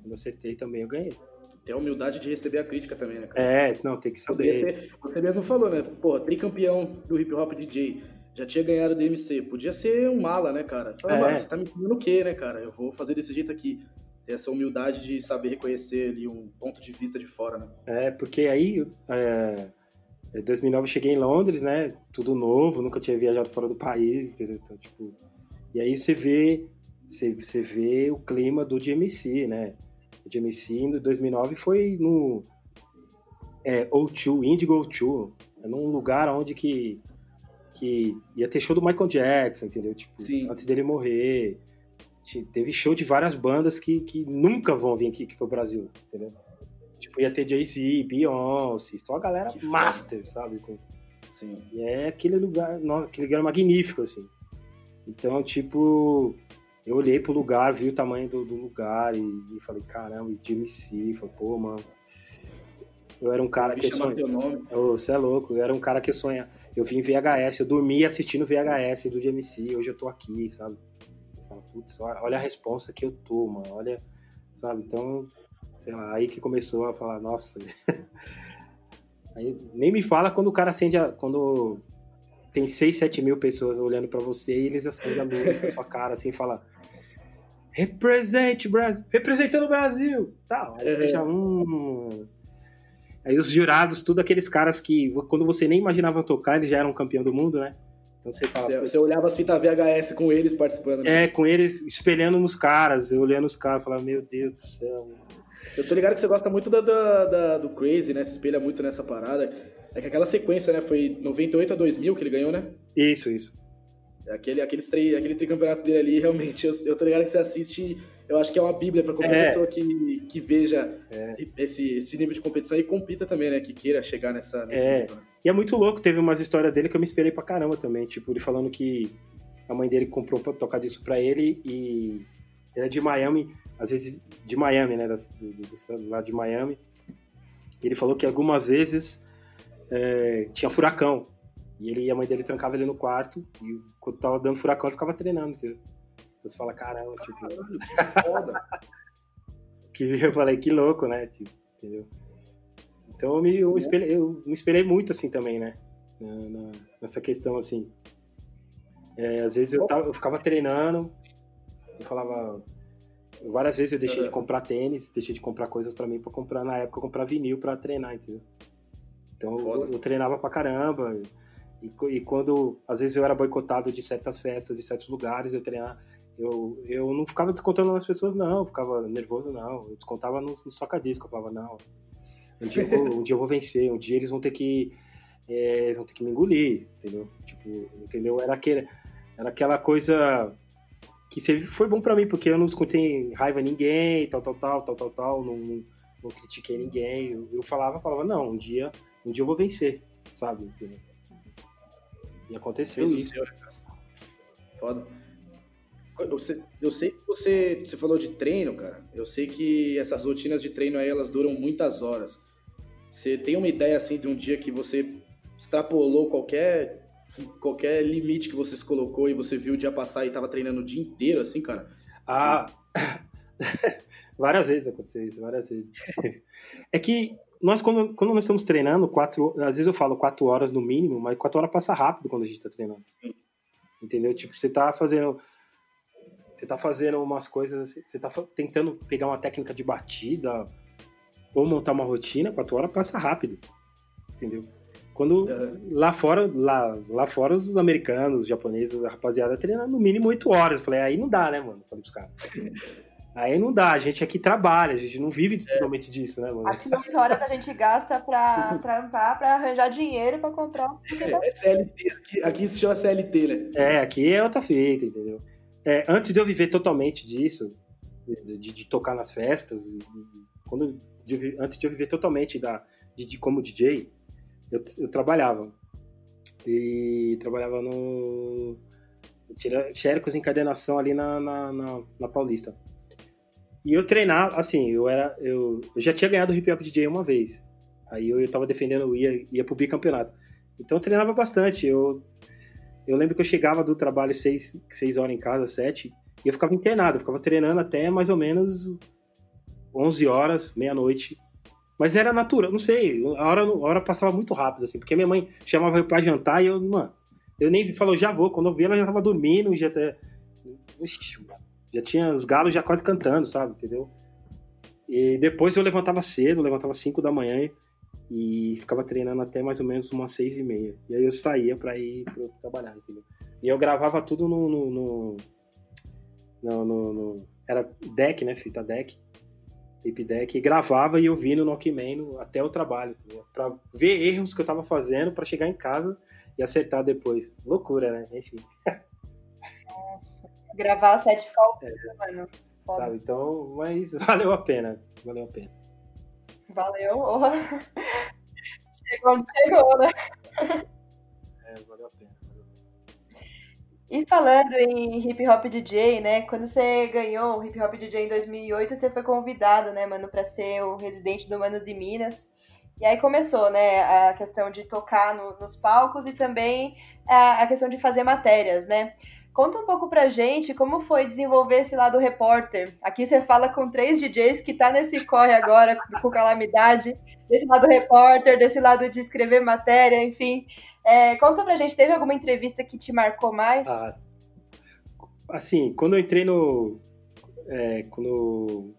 D: Quando eu acertei também eu ganhei
C: ter a humildade de receber a crítica também, né, cara?
D: É, não, tem que saber.
C: Ser, você mesmo falou, né? Pô, tricampeão do hip hop DJ, já tinha ganhado o DMC. Podia ser um mala, né, cara? Fala, é. mano, você tá me ensinando o quê, né, cara? Eu vou fazer desse jeito aqui. Essa humildade de saber reconhecer ali um ponto de vista de fora, né?
D: É, porque aí, é, em 2009 eu cheguei em Londres, né? Tudo novo, nunca tinha viajado fora do país, entendeu? Então, tipo, e aí você vê, você, você vê o clima do DMC, né? de MC em 2009 foi no é, O2, Indigo O2, é num lugar onde que que ia ter show do Michael Jackson, entendeu? Tipo,
C: Sim.
D: antes dele morrer. Teve show de várias bandas que, que nunca vão vir aqui, aqui pro Brasil, entendeu? Tipo, ia ter Jay-Z, Beyoncé, só a galera que master, sabe? Assim.
C: Sim.
D: E é aquele lugar, aquele lugar magnífico, assim. Então, tipo, eu olhei pro lugar, vi o tamanho do, do lugar e, e, falei, caramba, e Jimmy C, falei, pô, mano. Eu era um cara que sonha. Você é louco, eu era um cara que sonha. Eu vim VHS, eu dormi assistindo VHS do GMC, hoje eu tô aqui, sabe? Putz, olha a resposta que eu tô, mano. Olha, sabe? Então, sei lá, aí que começou a falar, nossa. aí, nem me fala quando o cara acende a, quando tem 6, 7 mil pessoas olhando para você e eles acendem a luz na sua cara assim e fala represente Brasil, representando o Brasil, tá? Aí, já, hum... aí os jurados, tudo aqueles caras que quando você nem imaginava tocar, eles já eram campeão do mundo, né?
C: Então você fala. Você, olhava as fitas VHS com eles participando.
D: Né? É, com eles espelhando nos caras, eu olhando os caras, falava, meu Deus do céu.
C: Eu tô ligado que você gosta muito da, da, da, do Crazy, né? Se espelha muito nessa parada. É que aquela sequência, né? Foi 98 a 2000 que ele ganhou, né?
D: Isso, isso.
C: Aquele, aqueles três, aquele tricampeonato dele ali, realmente, eu, eu tô ligado que você assiste, eu acho que é uma bíblia para qualquer é. pessoa que, que veja é. esse, esse nível de competição e compita também, né? Que queira chegar nessa, nesse
D: é.
C: nível. Né?
D: E é muito louco, teve umas histórias dele que eu me esperei pra caramba também. Tipo, ele falando que a mãe dele comprou pra tocar disso pra ele e ele é de Miami, às vezes de Miami, né? Do, do, do, lá de Miami. Ele falou que algumas vezes é, tinha furacão. E ele e a mãe dele trancava ele no quarto e quando tava dando furacão ele ficava treinando, entendeu? Então você fala, caramba, tipo. Caramba, que eu falei, que louco, né? Tipo, entendeu? Então eu me, eu, espelhei, eu me espelhei muito assim também, né? Na, na, nessa questão assim. É, às vezes eu, tava, eu ficava treinando, eu falava. Várias vezes eu deixei de comprar tênis, deixei de comprar coisas para mim para comprar. Na época eu comprava vinil para treinar, entendeu? Então eu, eu, treinava pra caramba. E, e, quando às vezes eu era boicotado de certas festas, de certos lugares, eu treinava. Eu, eu não ficava descontando nas pessoas, não, eu ficava nervoso, não. Eu descontava no, no soca-disco, eu falava, não. Um dia, vou, um dia, eu vou, vencer, um dia eles vão ter que. É, eles vão ter que me engolir, entendeu? Tipo, entendeu? Era, aquele, era aquela coisa que foi bom para mim, porque eu não escutei raiva ninguém, tal, tal, tal, tal, tal, tal, não, não, não critiquei ninguém. Eu, eu, falava, falava, não, um dia, um dia eu vou vencer, sabe? E aconteceu isso.
C: Foda. Eu sei, eu sei que você, você falou de treino, cara. Eu sei que essas rotinas de treino aí, elas duram muitas horas. Você tem uma ideia, assim, de um dia que você extrapolou qualquer, qualquer limite que você se colocou e você viu o dia passar e tava treinando o dia inteiro, assim, cara?
D: Ah, várias vezes aconteceu isso, várias vezes. É que nós, quando, quando nós estamos treinando, quatro, às vezes eu falo quatro horas no mínimo, mas quatro horas passa rápido quando a gente tá treinando. Entendeu? Tipo, você tá fazendo você tá fazendo umas coisas, você tá tentando pegar uma técnica de batida ou montar uma rotina, quatro horas passa rápido. Entendeu? Quando lá fora, lá, lá fora os americanos, os japoneses, a rapaziada treina no mínimo oito horas. Eu falei, aí não dá, né, mano? Falei pros caras. Aí não dá, a gente aqui trabalha, a gente não vive totalmente disso, né, mano?
A: Aqui 8 horas a gente gasta pra trampar, pra arranjar dinheiro pra comprar um.
C: É, é CLT, aqui, aqui se chama CLT, né?
D: É, aqui é outra fita, entendeu? É, antes de eu viver totalmente disso, de, de, de tocar nas festas, quando de, antes de eu viver totalmente da, de, de como DJ, eu, eu, trabalhava. E trabalhava no. Xericos Encadenação ali na, na, na, na, Paulista. E eu treinava, assim, eu era. Eu, eu já tinha ganhado o hip hop DJ uma vez. Aí eu, eu tava defendendo, ia, ia pro bicampeonato. Então eu treinava bastante. Eu eu lembro que eu chegava do trabalho seis, seis horas em casa, sete, e eu ficava internado, eu ficava treinando até mais ou menos 11 horas, meia-noite. Mas era natural, não sei, a hora, a hora passava muito rápido, assim, porque minha mãe chamava eu pra jantar e eu, mano, eu nem falou, já vou. Quando eu vi, ela já tava dormindo, já até. já tinha os galos já quase cantando, sabe? Entendeu? E depois eu levantava cedo, levantava 5 da manhã e ficava treinando até mais ou menos umas seis e meia. E aí eu saía para ir pra trabalhar, entendeu? E eu gravava tudo no no, no, no, no, Era deck, né? Fita deck. Tape deck. E gravava e vi no Knockman até o trabalho? Pra ver erros que eu tava fazendo para chegar em casa e acertar depois. Loucura, né? Enfim.
A: Nossa, gravar set ficar é. mano.
D: Sabe? Então, mas valeu a pena. Valeu a pena.
A: Valeu. Chegou onde chegou, né?
D: É, valeu a pena.
A: E falando em hip hop DJ, né? Quando você ganhou o hip hop DJ em 2008, você foi convidado, né, mano, para ser o residente do Manos e Minas. E aí começou, né, a questão de tocar no, nos palcos e também a, a, questão de fazer matérias, né? Conta um pouco pra gente como foi desenvolver esse lado repórter. Aqui você fala com três DJs que tá nesse corre agora com calamidade, desse lado repórter, desse lado de escrever matéria, enfim. É, conta pra gente, teve alguma entrevista que te marcou mais? Ah,
D: assim, quando eu entrei no. É, quando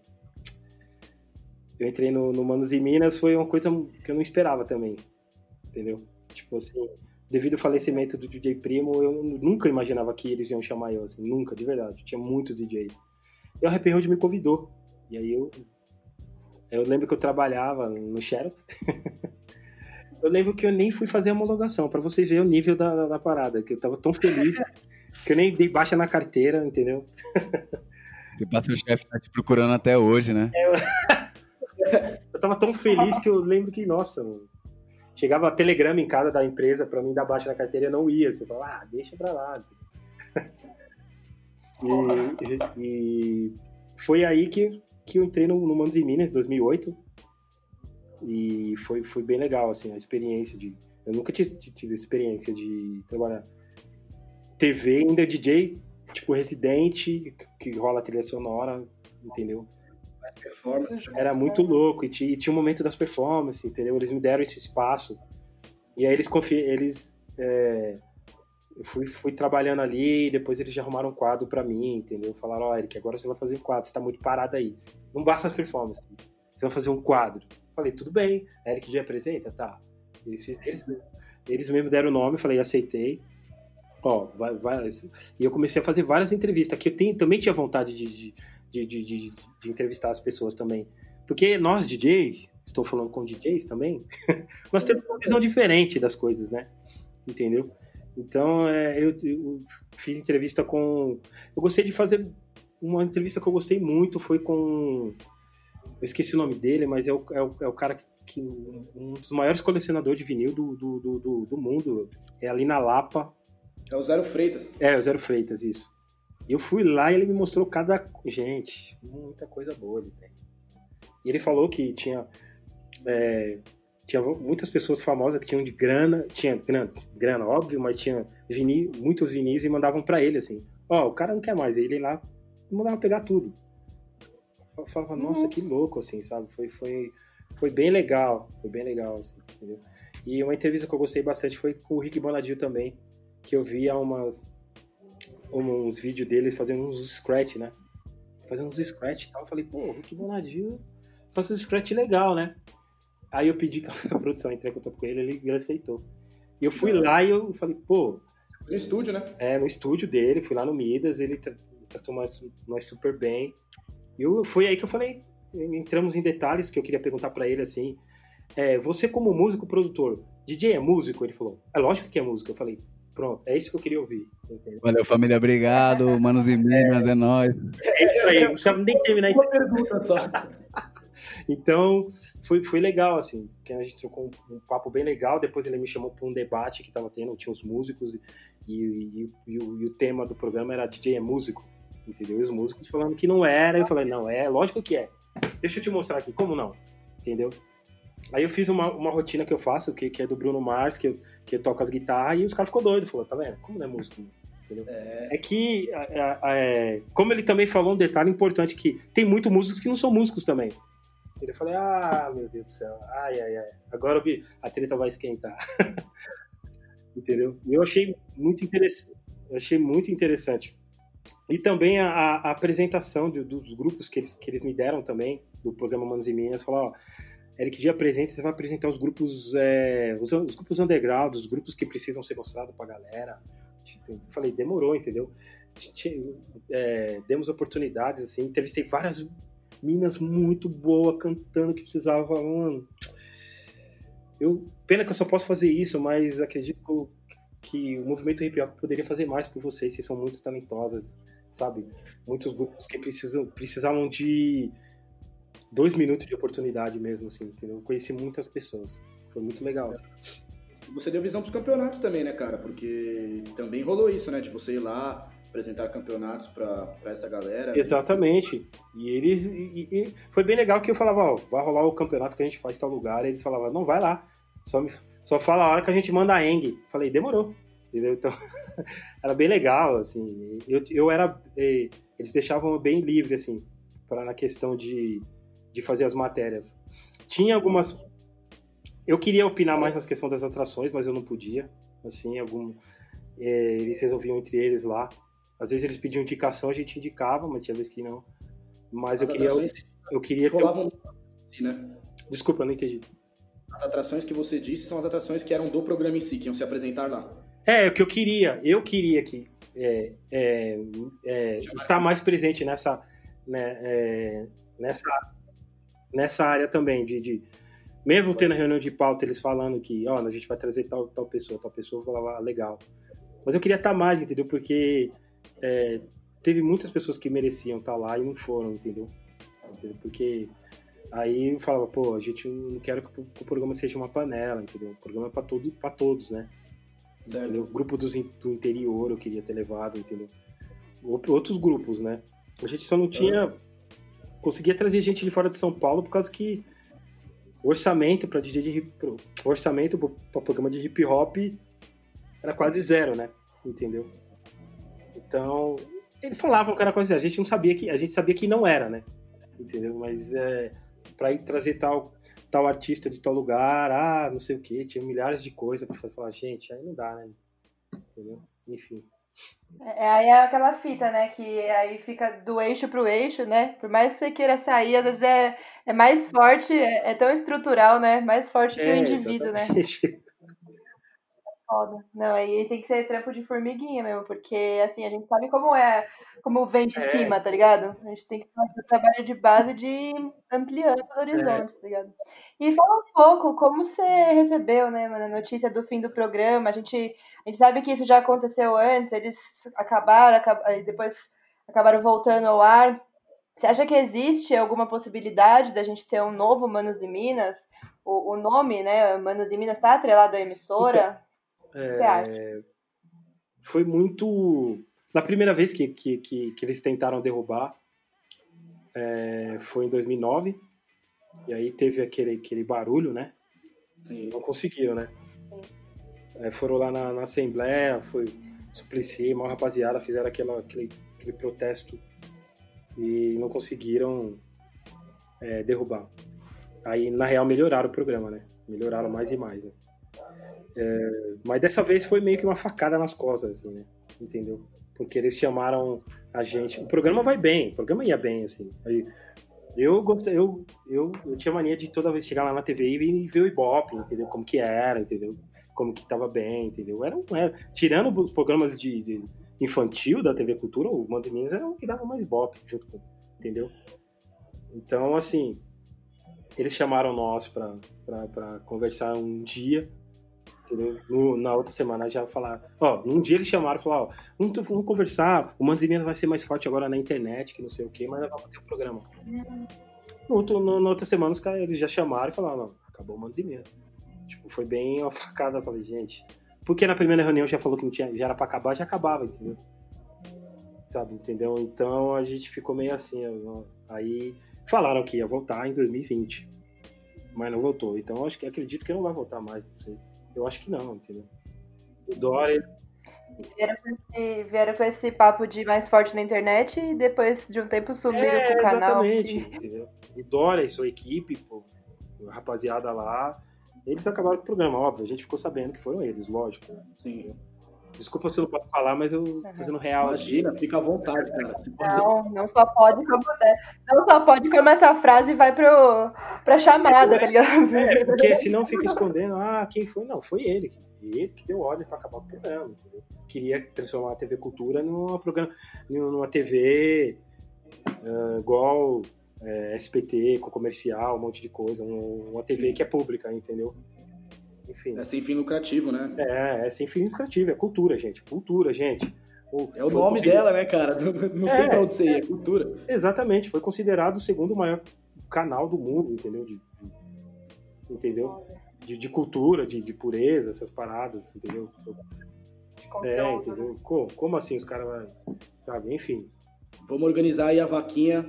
D: eu entrei no, no Manos e Minas, foi uma coisa que eu não esperava também. Entendeu? Tipo assim devido ao falecimento do DJ Primo, eu nunca imaginava que eles iam chamar eu, assim, nunca, de verdade. Tinha muitos DJs. E o Happy Hood me convidou. E aí eu. Eu lembro que eu trabalhava no Xerox. eu lembro que eu nem fui fazer a homologação, para vocês verem o nível da, da, da, parada, que eu tava tão feliz que eu nem dei baixa na carteira, entendeu?
B: Você passa o chefe tá te procurando até hoje, né?
D: Eu... eu tava tão feliz que eu lembro que, nossa, mano, Chegava telegrama em casa da empresa para mim dar baixa na carteira e eu não ia. Você fala, ah, deixa pra lá. e, e, foi aí que, que eu entrei no, no Manos e Minas, 2008. E foi, foi bem legal, assim, a experiência de... Eu nunca tinha tido experiência de trabalhar TV, ainda DJ, tipo, residente, que rola trilha sonora, entendeu? Era muito louco e tinha, e tinha um momento das performances, entendeu? Eles me deram esse espaço. E aí eles confi eles é, eu fui, fui trabalhando ali, depois eles já arrumaram um quadro para mim, entendeu? Falaram, ó, oh, Eric, agora você vai fazer um quadro, você tá muito parado aí. Não basta as performances, você vai fazer um quadro. Falei, tudo bem, Eric já apresenta? Tá. Eles, eles, eles mesmo deram o nome, falei, aceitei. Ó, vai, vai. E eu comecei a fazer várias entrevistas, que eu tenho, também tinha vontade de, de de, de, de, entrevistar as pessoas também. Porque nós, DJs, estou falando com DJs também, nós temos uma visão diferente das coisas, né? Entendeu? Então, é, eu, eu, fiz entrevista com. Eu gostei de fazer. Uma entrevista que eu gostei muito foi com. Eu esqueci o nome dele, mas é o, é o, é o cara que, que. Um dos maiores colecionadores de vinil do, do, do, do, mundo. É ali na Lapa.
C: É o Zero Freitas.
D: É, o Zero Freitas, isso. Eu fui lá e ele me mostrou cada. Gente, muita coisa boa ele tem. E ele falou que tinha. É, tinha muitas pessoas famosas que tinham de grana, tinha grana, grana óbvio, mas tinha vinil, muitos vinis e mandavam para ele assim: Ó, oh, o cara não quer mais. Ele lá mandava pegar tudo. Eu falava, nossa, nossa, que louco, assim, sabe? Foi, foi, foi bem legal, foi bem legal, assim, entendeu? E uma entrevista que eu gostei bastante foi com o Rick Bonadio também, que eu vi há umas uns vídeos deles fazendo uns scratch, né? Fazendo uns scratch e tal. Eu falei, pô, Rick Bonadio faz um scratch legal, né? Aí eu pedi que a produção entre em contato com ele, ele aceitou. E eu fui lá e eu falei, pô.
C: No estúdio, né?
D: É, no estúdio dele, fui lá no Midas, ele tratou nós, nós super bem. E eu, foi aí que eu falei, entramos em detalhes que eu queria perguntar para ele assim. É, você como músico, produtor, DJ é músico? Ele falou, é lógico que é músico. Eu falei, Pronto, é isso que eu queria ouvir.
B: Entendeu? Valeu, família, obrigado. Manos e Minas, é, é nóis.
D: É aí, não precisa nem terminar. Uma pergunta só. então, foi, foi legal, assim, que a gente trocou um, um, papo bem legal. Depois ele me chamou para um debate que estava tendo, tinha os músicos, e, e, e, o, e, o, tema do programa era DJ é músico, entendeu? E os músicos falando que não era, eu falei, não, é, lógico que é. Deixa eu te mostrar aqui, como não? Entendeu? Aí eu fiz uma, uma rotina que eu faço, que, que é do Bruno Mars, que eu que toca as guitarras, e os caras ficou doido, falou, tá vendo? Como não é músico? É... é... que, é, como ele também falou um detalhe importante, que tem muitos músicos que não são músicos também. Ele falou, ah, meu Deus do céu, ai, ai, ai, agora a treta vai esquentar. Entendeu? E eu achei muito interessante. Eu achei muito interessante. E também a, a apresentação de, dos grupos que eles, que eles me deram também, do programa Manos e Minas, falou, ó, Eric Dia apresenta, você vai apresentar os grupos, é, os, os, grupos underground, os grupos que precisam ser mostrados pra galera. Eu falei, demorou, entendeu? É, demos oportunidades, assim, entrevistei várias minas muito boas cantando que precisava, mano. Eu, pena que eu só posso fazer isso, mas acredito que o movimento hip hop poderia fazer mais por vocês, vocês são muito talentosas, sabe? Muitos grupos que precisam, precisavam de dois minutos de oportunidade mesmo, assim, entendeu? Eu conheci muitas pessoas. Foi muito legal. Assim.
C: Você deu visão pros campeonatos também, né, cara? Porque também rolou isso, né? De você ir lá, apresentar campeonatos para essa galera.
D: Exatamente. E eles. E, e, foi bem legal que eu falava, ó, vai rolar o campeonato que a gente faz em tal lugar. E eles falavam, não, vai lá. Só, me, só fala a hora que a gente manda a Eng. Falei, demorou. Entendeu? Então, era bem legal, assim. Eu, eu era. Eles deixavam bem livre, assim, para na questão de, de fazer as matérias. Tinha algumas. Eu queria opinar mais nas questões das atrações, mas eu não podia. Assim, algum. É, eles resolviam entre eles lá. Às vezes eles pediam indicação, a gente indicava, mas tinha vezes que não. Mas As eu queria. Eu queria. Ter... Né? Desculpa, eu não entendi.
C: As atrações que você disse são as atrações que eram do programa em si, que iam se apresentar lá.
D: É, o que eu queria. Eu queria que é, é, é, estar mais presente nessa, né, é, nessa, nessa área também, de, de, mesmo tendo reunião de pauta, eles falando que, ó, a gente vai trazer tal, tal pessoa, tal pessoa, falava, ah, legal. Mas eu queria estar mais, entendeu? Porque é, teve muitas pessoas que mereciam estar lá e não foram, entendeu? entendeu? Porque aí eu falava, pô, a gente não quer que o programa seja uma panela, entendeu? O programa é para todo, pra todos, né? O grupo dos, do interior eu queria ter levado, entendeu? Outros grupos, né? A gente só não tinha. Conseguia trazer gente de fora de São Paulo por causa que o orçamento para DJ de hip, orçamento para programa de hip hop era quase zero, né? Entendeu? Então, eles falavam que era coisa, a gente não sabia que, a gente sabia que não era, né? Entendeu? Mas é, para ir trazer tal, tal artista de tal lugar, ah, não sei o que, tinha milhares de coisas para falar, gente, aí não dá, né? Entendeu? Enfim.
A: É, aí é aquela fita, né? Que aí fica do eixo pro eixo, né? Por mais que você queira sair, às vezes é, é mais forte, é, é tão estrutural, né? Mais forte que é, o indivíduo, né? exatamente. né? foda. Não, aí tem que ser trampo de formiguinha mesmo, porque assim, a gente sabe como é, como vem de é. cima, tá ligado? A gente tem que fazer o trabalho de base de ampliando os horizontes, é. tá ligado? E fala um pouco como você recebeu, né, mano, a notícia do fim do programa. A gente, a gente sabe que isso já aconteceu antes, eles acabaram, acabaram depois acabaram voltando ao ar. Você acha que existe alguma possibilidade da gente ter um novo Manos e Minas? O, o nome, né, Manos e Minas, está atrelado à emissora? Então, é,
D: foi muito. Na primeira vez que, que, que, que eles tentaram derrubar, é, foi em 2009. E aí teve aquele, aquele barulho, né? Sim. Não conseguiram, né? Sim. É, foram lá na, na Assembleia, foi Suplicy, uma rapaziada, fizeram aquela, aquele, aquele protesto e não conseguiram é, derrubar. Aí, na real, melhoraram o programa, né? Melhoraram mais e mais. Né? É, mas dessa vez foi meio que uma facada nas costas, assim, né? Entendeu? Porque eles chamaram a gente. O programa vai bem, o programa ia bem, assim. Eu gostei, eu, eu, eu tinha mania de toda vez chegar lá na TV e ver o Ibope, entendeu? Como que era, entendeu? Como que tava bem, entendeu? Era, era tirando os programas de, de infantil da TV Cultura, o Mandos Minas era o que dava mais Ibope junto com, entendeu? Então, assim, eles chamaram nós para conversar um dia entendeu? No, na outra semana já falar, ó, um dia eles chamaram e falaram, ó, vamos, vamos conversar, o Manzimina vai ser mais forte agora na internet, que não sei o que, mas vai ter o programa. No outro, no, na outra semana os caras eles já chamaram e falaram, não, acabou o Manzimina. Tipo, foi bem uma facada, falei, gente. Porque na primeira reunião já falou que não tinha, já era pra acabar, já acabava, entendeu? Sabe, entendeu? Então a gente ficou meio assim, aí falaram que ia voltar em 2020 mas não voltou. Então acho que acredito que não vai voltar mais, não sei. Eu acho que não, entendeu? O Dória.
A: Vieram com, esse, vieram com esse papo de mais forte na internet e depois de um tempo subiram é, pro canal.
D: Exatamente, entendeu? O Dória e sua equipe, pô, a rapaziada lá, eles acabaram com o programa, óbvio. A gente ficou sabendo que foram eles, lógico. Né? Sim. Desculpa se eu não posso falar, mas eu tô fazendo real.
C: Imagina, fica à vontade, cara.
A: Não, não só pode como não só pode como essa frase vai pro, pra chamada, é, tá ligado?
D: É, porque senão fica escondendo, ah, quem foi? Não, foi ele. Ele que deu ordem para acabar o programa. Entendeu? Queria transformar a TV Cultura numa, programa, numa TV uh, igual uh, SPT, com comercial, um monte de coisa. uma TV que é pública, entendeu?
C: Enfim. É sem fim lucrativo, né?
D: É, é sem fim lucrativo, é cultura, gente. Cultura, gente.
C: O, é o nome dela, né, cara? Não, não é, tem pra onde ser, é, é cultura.
D: Exatamente, foi considerado o segundo maior canal do mundo, entendeu? De, de entendeu? De, de cultura, de, de, pureza, essas paradas, entendeu? É, entendeu? Como, como assim os caras, sabe? Enfim.
C: Vamos organizar aí a vaquinha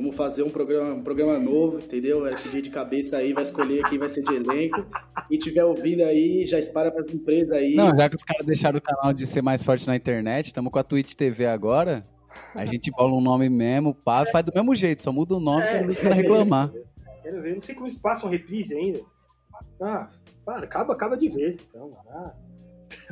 C: Vamos fazer um programa, um programa novo, entendeu? Esse dia de cabeça aí vai escolher quem vai ser de elenco. Quem tiver ouvindo aí, já espalha para as empresas aí.
B: Não, já que os caras deixaram o canal de ser mais forte na internet, estamos com a Twitch TV agora. A gente bola um nome mesmo, pá, faz do mesmo jeito, só muda o nome é, para reclamar.
D: Quero ver, não sei como eles passam reprise ainda. Ah, para, acaba, acaba de vez, então. Ah.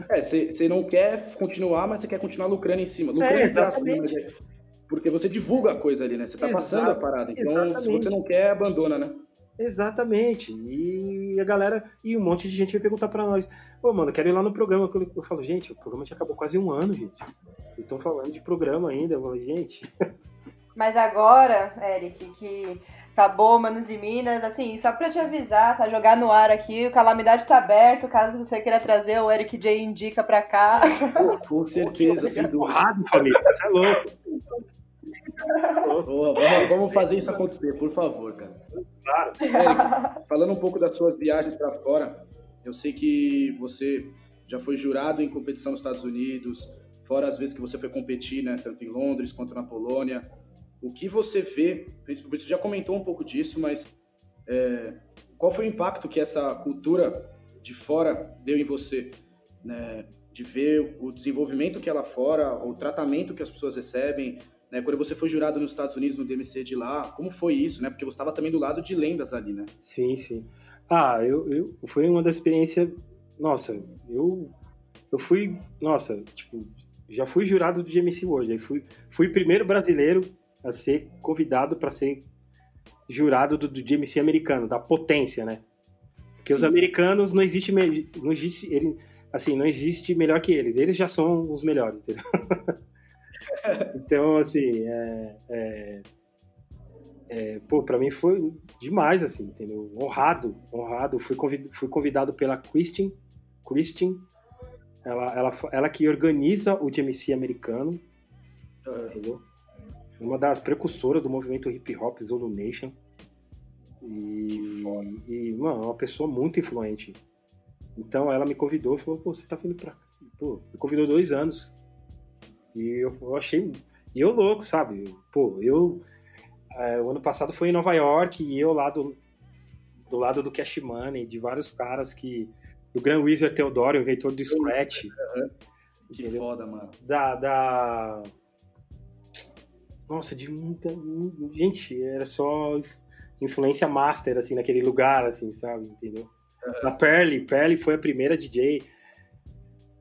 C: É, você não quer continuar, mas você quer continuar lucrando em cima. Lucrando
D: é, exatamente. Em cima,
C: porque você divulga a coisa ali, né? Você tá passando a parada. Então, exatamente. se você não quer, abandona, né?
D: Exatamente. E a galera, e um monte de gente vai perguntar para nós: Pô, mano, quero ir lá no programa. Eu falo, gente, o programa já acabou quase um ano, gente. Vocês estão falando de programa ainda. Eu falo, gente.
A: Mas agora, Eric, que acabou Manos e Minas, assim, só pra te avisar, tá? Jogar no ar aqui, o Calamidade tá aberto, caso você queira trazer o Eric J Indica pra cá.
C: Com certeza, sem dúvida.
D: família, você é louco.
C: Boa, vamos, vamos, fazer isso acontecer, por favor, cara. Claro. Eric, falando um pouco das suas viagens para fora, eu sei que você já foi jurado em competição nos Estados Unidos, fora as vezes que você foi competir, né, tanto em Londres quanto na Polônia. O que você vê, você já comentou um pouco disso, mas é, qual foi o impacto que essa cultura de fora deu em você? Né? De ver o desenvolvimento que ela fora, o tratamento que as pessoas recebem, né? Quando você foi jurado nos Estados Unidos, no DMC de lá, como foi isso, né? Porque você estava também do lado de lendas ali, né?
D: Sim, sim. Ah, eu, eu foi uma das experiências. Nossa, eu eu fui, nossa, tipo, já fui jurado do DMC World, aí fui fui o primeiro brasileiro a ser convidado para ser jurado do, do DMC americano, da potência, né? Porque sim. os americanos não existe não existe ele, assim, não existe melhor que eles. Eles já são os melhores, entendeu? então, assim, é, é, é, pô, pra mim foi demais, assim, entendeu? Honrado, honrado. Fui convidado, fui convidado pela Christian, Christian, ela, ela, ela que organiza o GMC americano, entendeu? Uma das precursoras do movimento hip hop Zulu Nation. E, e, mano, é uma pessoa muito influente. Então ela me convidou e falou, pô, você tá vindo pra. Pô, me convidou dois anos. E eu, eu achei. Eu louco, sabe? Pô, eu. É, o ano passado foi em Nova York e eu lá do, do lado do Cash Money, de vários caras que. O Grand Wizard Theodore, o inventor do Scratch.
C: Que entendeu? foda, mano.
D: Da, da. Nossa, de muita. Gente, era só influência master, assim, naquele lugar, assim, sabe? Entendeu? Uhum. A Perly, Perly foi a primeira DJ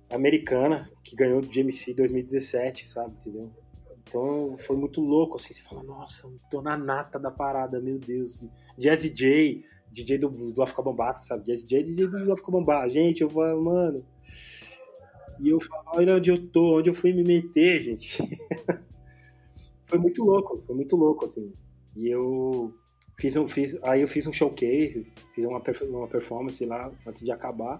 D: americana que ganhou do GMC 2017, sabe? Entendeu? Então foi muito louco, assim. Você fala, nossa, tô na nata da parada, meu Deus. Jazz J, DJ do, do África Bombata, sabe? Jazz J, DJ do África Bombata. Gente, eu falo, mano. E eu falo, olha onde eu tô, onde eu fui me meter, gente. foi muito louco, foi muito louco, assim. E eu fiz um, fiz, aí eu fiz um showcase, fiz uma, uma performance lá antes de acabar.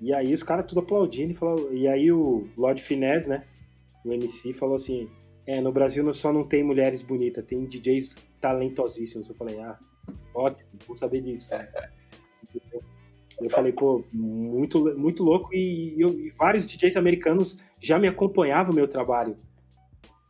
D: E aí os caras tudo aplaudindo e falou, e aí o Lord Finesse, né, o MC falou assim, é, no Brasil só não tem mulheres bonitas, tem DJs talentosíssimos. Eu falei, ah, ótimo, vou saber disso. eu falei, pô, muito, muito louco e, eu, e, vários DJs americanos já me acompanhavam o meu trabalho.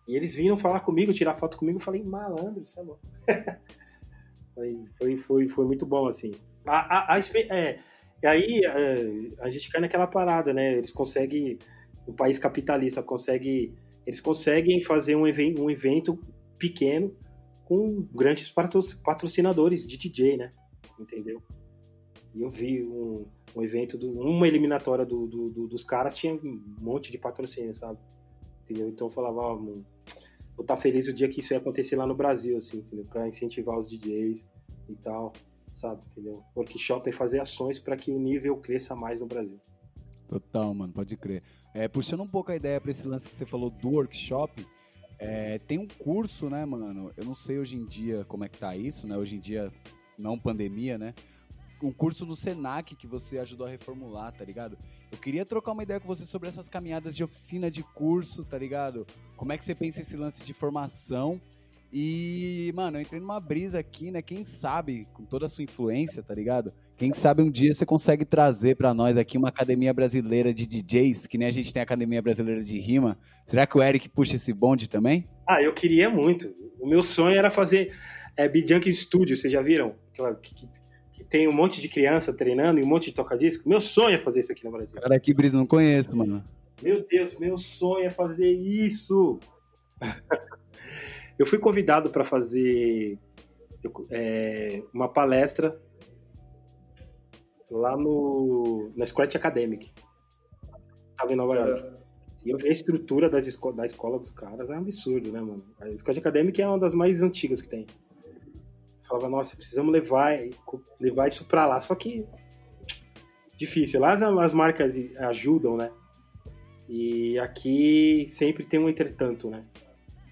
D: E eles vinham falar comigo, tirar foto comigo, eu falei, malandro, isso é bom. foi, foi, foi, foi muito bom, assim. A, a, a, é, e aí é, a gente cai naquela parada, né? Eles conseguem, o país capitalista consegue, eles conseguem fazer um, evento, um evento pequeno com grandes patrocinadores de DJ, né? Entendeu? E eu vi um, um evento, do, uma eliminatória do, do, do, dos caras tinha um monte de patrocínio, sabe? Entendeu? Então eu falava, vou estar tá feliz o dia que isso ia acontecer lá no Brasil, assim, entendeu? Pra incentivar os DJs e tal sabe? Entendeu? Workshop é fazer ações para que o nível cresça mais no Brasil.
B: Total, mano, pode crer. É, puxando um pouco a ideia para esse lance que você falou do workshop, é, tem um curso, né, mano? Eu não sei hoje em dia como é que tá isso, né? Hoje em dia, não pandemia, né? um curso no Senac que você ajudou a reformular, tá ligado? Eu queria trocar uma ideia com você sobre essas caminhadas de oficina de curso, tá ligado? Como é que você pensa esse lance de formação? E, mano, eu entrei numa brisa aqui, né? Quem sabe, com toda a sua influência, tá ligado? Quem sabe um dia você consegue trazer para nós aqui uma academia brasileira de DJs, que nem a gente tem a academia brasileira de rima. Será que o Eric puxa esse bonde também?
D: Ah, eu queria muito. O meu sonho era fazer é, Bjunk Studio, vocês já viram? Que, que, que, tem um monte de criança treinando e um monte de toca-disco. Meu sonho é fazer isso aqui no Brasil.
B: Cara, que brisa, não conheço, mano.
D: Meu Deus, meu sonho é fazer isso. Eu fui convidado para fazer é, uma palestra lá no, na Scratch Academic. Estava em Nova York. E eu vi a estrutura das esco da escola dos caras, é um absurdo, né, mano? A Scratch Academic é uma das mais antigas que tem. Eu falava, nossa, precisamos levar, levar isso para lá. Só que difícil. Lá as, as marcas ajudam, né? E aqui sempre tem um entretanto, né?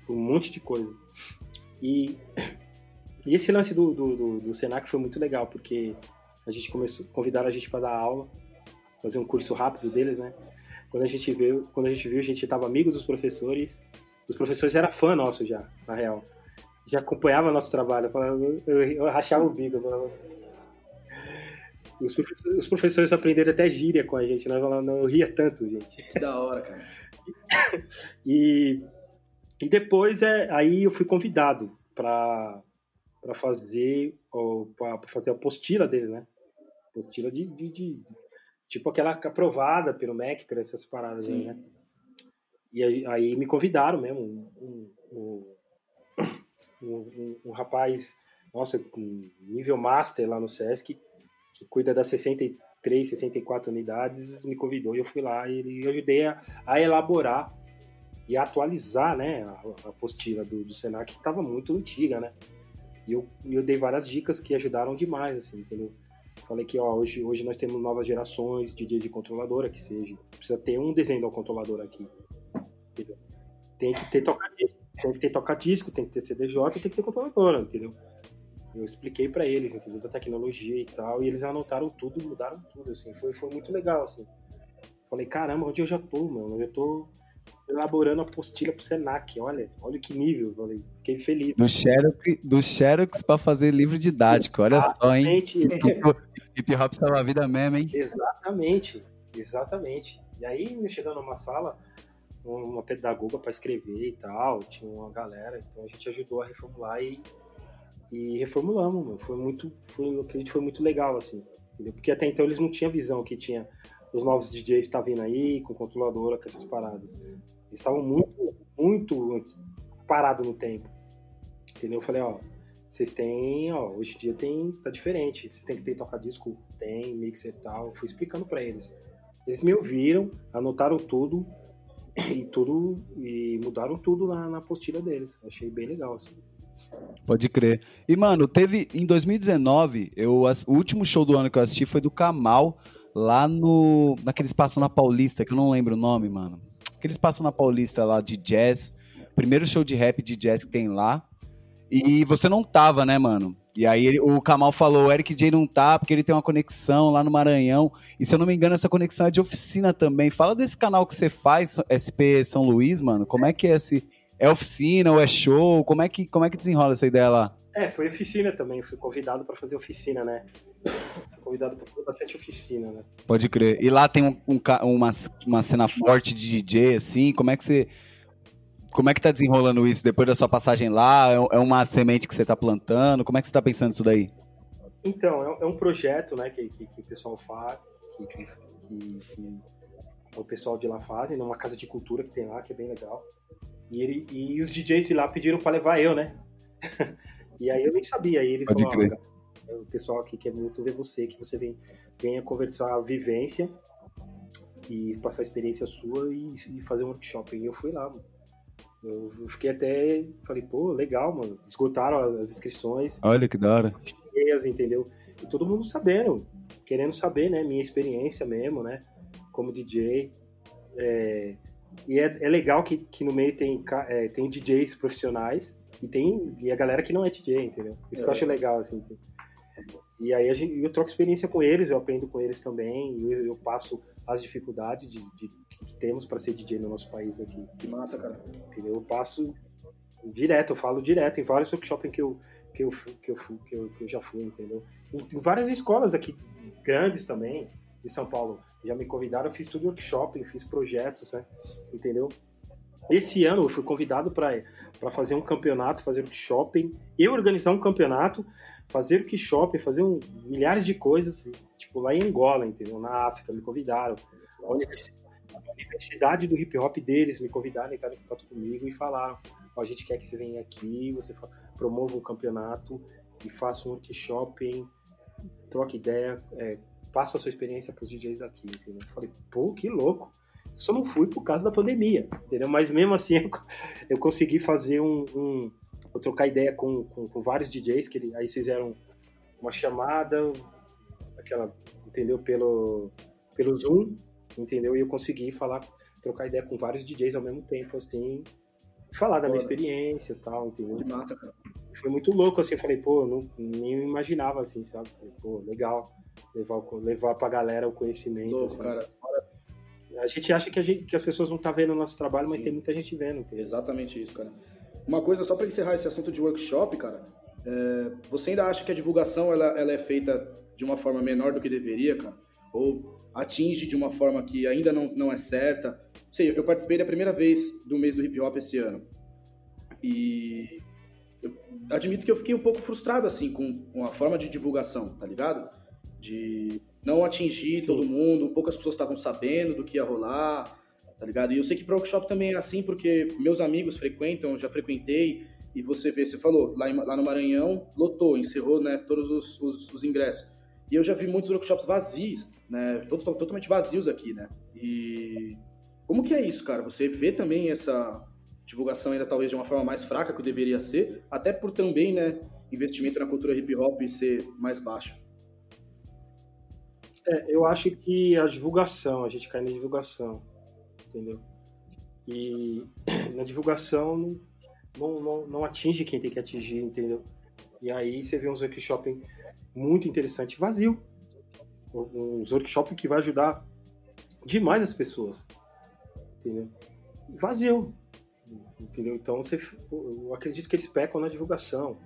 D: Um monte de coisa. E, e esse lance do, do, do, do, Senac foi muito legal, porque a gente começou, convidaram a gente para dar aula, fazer um curso rápido deles, né? Quando a gente viu, quando a gente viu, a gente estava amigo dos professores. Os professores eram fã nosso já, na real. Já acompanhava nosso trabalho, eu, eu, eu rachava o bico. Eu os, professores, os professores aprenderam até gíria com a gente, nós não, não ria tanto, gente.
C: Que da hora, cara.
D: e e depois é, aí eu fui convidado para para fazer para fazer a apostila dele, né? Apostila de, de, de, tipo aquela aprovada pelo MEC, por essas paradas aí, né? E aí, aí, me convidaram mesmo, um, um, um, um, rapaz, nossa, com nível master lá no SESC, que cuida das 63, 64 unidades, me convidou e eu fui lá e eu ajudei a, a elaborar e atualizar né, a, a apostila do, do Senac, que estava muito antiga, né? E eu, eu dei várias dicas que ajudaram demais, assim, entendeu? Falei que ó, hoje, hoje nós temos novas gerações de dia de controladora, que seja. Precisa ter um desenho do controlador aqui. Entendeu? Tem que ter toca-disco, tem que ter toca-disco, tem que ter CDJ, tem que ter controladora, entendeu? Eu expliquei para eles, entendeu? Da tecnologia e tal, e eles anotaram tudo, mudaram tudo, assim. Foi, foi muito legal, assim. Falei, caramba, onde eu já tô, mano? Eu já tô elaborando a apostila pro Senac. Olha, olha que nível, falei. Fiquei feliz.
B: Do Xerox, do Xerox pra fazer livro didático, olha exatamente. só, hein? Hip Hop salva a vida mesmo, hein?
D: Exatamente, exatamente. E aí, chegando numa sala, uma pedagoga para escrever e tal, tinha uma galera, então a gente ajudou a reformular e, e reformulamos, mano. Foi muito, foi, eu acredito que foi muito legal, assim, entendeu? Porque até então eles não tinham visão que tinha os novos DJs estão vindo aí, com controladora, com essas paradas. Estavam muito, muito parados no tempo. Entendeu? Eu falei, ó, vocês têm, ó, hoje em dia tem, tá diferente. Vocês tem que ter toca-disco, tem, mixer e tal. fui explicando para eles. Eles me ouviram, anotaram tudo e tudo e mudaram tudo na, na apostila deles. Achei bem legal, assim.
B: Pode crer. E, mano, teve em 2019, eu, o último show do ano que eu assisti foi do Kamal, lá no. naquele espaço na Paulista, que eu não lembro o nome, mano. Aquele espaço na Paulista lá de jazz. Primeiro show de rap de jazz que tem lá. E você não tava, né, mano? E aí ele, o Kamal falou, o Eric J não tá, porque ele tem uma conexão lá no Maranhão. E se eu não me engano, essa conexão é de oficina também. Fala desse canal que você faz, SP São Luís, mano. Como é que é esse. É oficina ou é show? Como é que, como é que desenrola essa ideia lá?
D: É, foi oficina também. Fui convidado para fazer oficina, né? Sou convidado para bastante oficina, né?
B: Pode crer. E lá tem um, um, uma, uma cena forte de DJ, assim. Como é que você. Como é que tá desenrolando isso depois da sua passagem lá? É, é uma semente que você tá plantando? Como é que você tá pensando isso daí?
D: Então, é, um é projeto, né, que, que, que o pessoal faz, que, que, que, o pessoal de lá fazem, numa casa de cultura que tem lá, que é bem legal. E, ele, e os DJs de lá pediram para levar eu, né? e aí eu nem sabia. Aí eles
B: Pode falaram,
D: o pessoal aqui quer muito ver você, que você vem, venha conversar a vivência e passar a experiência sua e, e fazer um workshop. E eu fui lá, mano. Eu, fiquei até. Falei, pô, legal, mano. Esgotaram as inscrições.
B: Olha que da hora.
D: Cheias, entendeu? E todo mundo sabendo, querendo saber, né? Minha experiência mesmo, né? Como DJ. É, e é, é, legal que, que no meio tem, é, tem DJs profissionais e tem e a galera que não é DJ, entendeu? Isso é. que eu é. acho legal, assim. E aí a gente, eu troco experiência com eles, eu aprendo com eles também, eu, eu passo as dificuldades de, de que temos para ser DJ no nosso país aqui.
C: Que massa, cara.
D: Entendeu? Eu passo direto, eu falo direto em vários workshops que eu, que eu, que eu, que eu, que eu já fui, entendeu? Em, em, várias escolas aqui, grandes também, de São Paulo, já me convidaram, eu fiz tudo workshop, fiz projetos, né? Entendeu? Esse ano eu fui convidado para fazer um campeonato, fazer workshop, eu organizar um campeonato, fazer workshop, fazer um, milhares de coisas, tipo lá em Angola, entendeu? Na África, me convidaram. A universidade do hip hop deles me convidaram, entraram em contato comigo e falaram: a gente quer que você venha aqui, você promova um campeonato e faça um workshop, troque ideia, é, passa a sua experiência para os DJs daqui. Entendeu? Eu falei, pô, que louco. Só não fui por causa da pandemia, entendeu? Mas mesmo assim eu, eu consegui fazer um, um eu trocar ideia com, com, com, vários DJs que aí fizeram uma chamada, aquela, entendeu? Pelo, pelo Zoom, entendeu? E eu consegui falar, trocar ideia com vários DJs ao mesmo tempo, assim, falar da minha experiência e tal, entendeu?
C: Que massa, cara.
D: Foi muito louco, assim, eu falei, pô, não, nem imaginava, assim, sabe? Falei, pô, legal levar, levar pra galera o conhecimento.
C: Louco, assim. cara.
D: A gente acha que, a gente, que as pessoas não estão tá vendo o nosso trabalho, Sim. mas tem muita gente vendo. Entendeu?
C: Exatamente isso, cara. Uma coisa, só para encerrar esse assunto de workshop, cara, é, você ainda acha que a divulgação ela, ela é feita de uma forma menor do que deveria, cara? Ou atinge de uma forma que ainda não, não é certa? Sei, eu participei da primeira vez do mês do hip hop esse ano. E eu admito que eu fiquei um pouco frustrado, assim, com, com a forma de divulgação, tá ligado? De não atingir Sim. todo mundo, poucas pessoas estavam sabendo do que ia rolar, tá ligado? E eu sei que para workshop também é assim, porque meus amigos frequentam, já frequentei, e você vê, você falou, lá, em, lá no Maranhão, lotou, encerrou né, todos os, os, os, ingressos. E eu já vi muitos workshops vazios, né, todos totalmente vazios aqui, né? E como que é isso, cara? Você vê também essa divulgação ainda talvez de uma forma mais fraca que deveria ser, até por também, né, investimento na cultura hip hop ser mais baixo.
D: É, eu acho que a divulgação, a gente cai na divulgação, entendeu? E na divulgação não, não, não atinge quem tem que atingir, entendeu? E aí você vê uns workshops muito interessantes vazio. Uns workshops que vai ajudar demais as pessoas. Entendeu? Vazio. Entendeu? Então você, eu acredito que eles pecam na divulgação.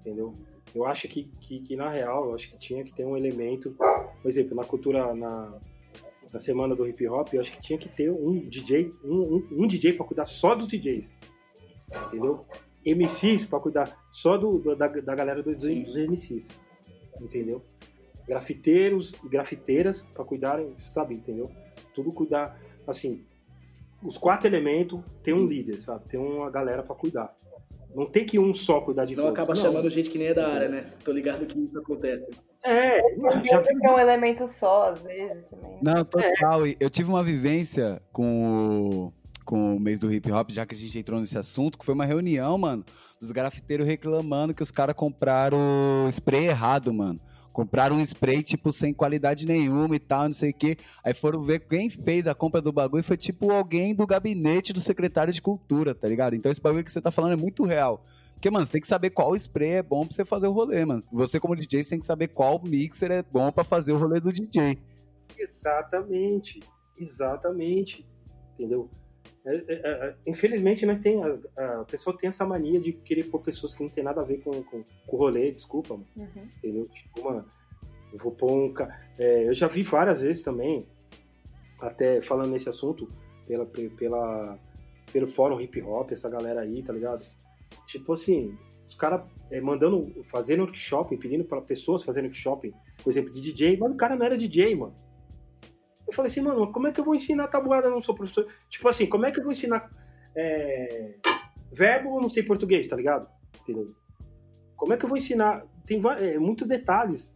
D: Entendeu? Eu acho que, que, que, na real, eu acho que tinha que ter um elemento, por exemplo, na cultura, na, na semana do hip hop, eu acho que tinha que ter um DJ, um, um, um DJ para cuidar só dos DJs. Entendeu? MCs para cuidar só do, da, da galera dos, dos MCs. Entendeu? Grafiteiros e grafiteiras para cuidarem, sabe, entendeu? Tudo cuidar, assim, os quatro elementos tem um líder, sabe? Tem uma galera para cuidar. Não tem que um só cuidar de
C: Não todos. acaba não. chamando gente que nem é da área, né? Tô ligado que isso acontece.
D: É,
A: já vi... é um elemento só, às vezes, também.
B: Não, total. É. Eu tive uma vivência com o, com o mês do hip hop, já que a gente entrou nesse assunto, que foi uma reunião, mano, dos grafiteiros reclamando que os caras compraram spray errado, mano. Compraram um spray, tipo, sem qualidade nenhuma e tal, não sei o quê. Aí foram ver quem fez a compra do bagulho foi, tipo, alguém do gabinete do secretário de cultura, tá ligado? Então esse bagulho que você tá falando é muito real. Porque, mano, você tem que saber qual spray é bom pra você fazer o rolê, mano. Você, como DJ, você tem que saber qual mixer é bom para fazer o rolê do DJ.
D: Exatamente. Exatamente. Entendeu? É, é, é, infelizmente, nós tem, a, a, pessoa tem essa mania de querer pôr pessoas que não tem nada a ver com, com, com o rolê, desculpa, mano. Uhum. Entendeu? Tipo, mano, eu vou pôr um. É, eu já vi várias vezes também, até falando nesse assunto, pela, pela, pelo fórum hip hop, essa galera aí, tá ligado? Tipo assim, os caras é, mandando, fazendo workshop, pedindo para pessoas fazerem workshop, por exemplo, de DJ, mas o cara não era DJ, mano. Eu falei assim, mano, como é que eu vou ensinar tabuada? Eu não sou professor. Tipo assim, como é que eu vou ensinar é, verbo eu não sei português, tá ligado? Entendeu? Como é que eu vou ensinar? Tem é, muitos detalhes.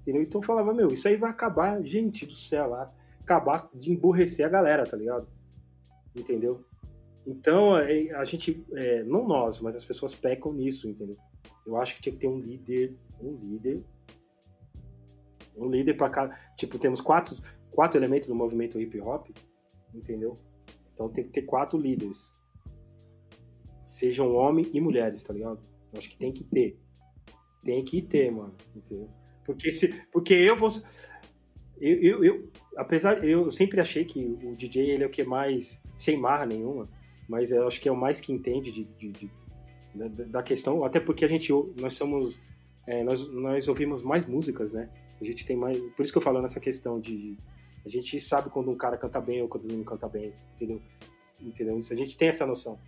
D: Entendeu? Então eu falava, meu, isso aí vai acabar, gente do céu, lá, acabar de emburrecer a galera, tá ligado? Entendeu? Então, é, a gente, é, não nós, mas as pessoas pecam nisso, entendeu? Eu acho que tinha que ter um líder, um líder, um líder para cada. Tipo, temos quatro, quatro elementos do movimento hip hop, entendeu? Então tem que ter quatro líderes. Sejam homens e mulheres, tá ligado? Eu acho que tem que ter. Tem que ter, mano. Entendeu? Porque, se, porque eu vou. Eu, eu, eu, apesar, eu sempre achei que o DJ ele é o que mais, sem marra nenhuma, mas eu acho que é o mais que entende de, de, de da, da, questão, até porque a gente, nós somos, é, nós, nós ouvimos mais músicas, né? A gente tem mais, por isso que eu falo nessa questão de, a gente sabe quando um cara canta bem ou quando não canta bem, entendeu? Entendeu? Isso, a gente tem essa noção.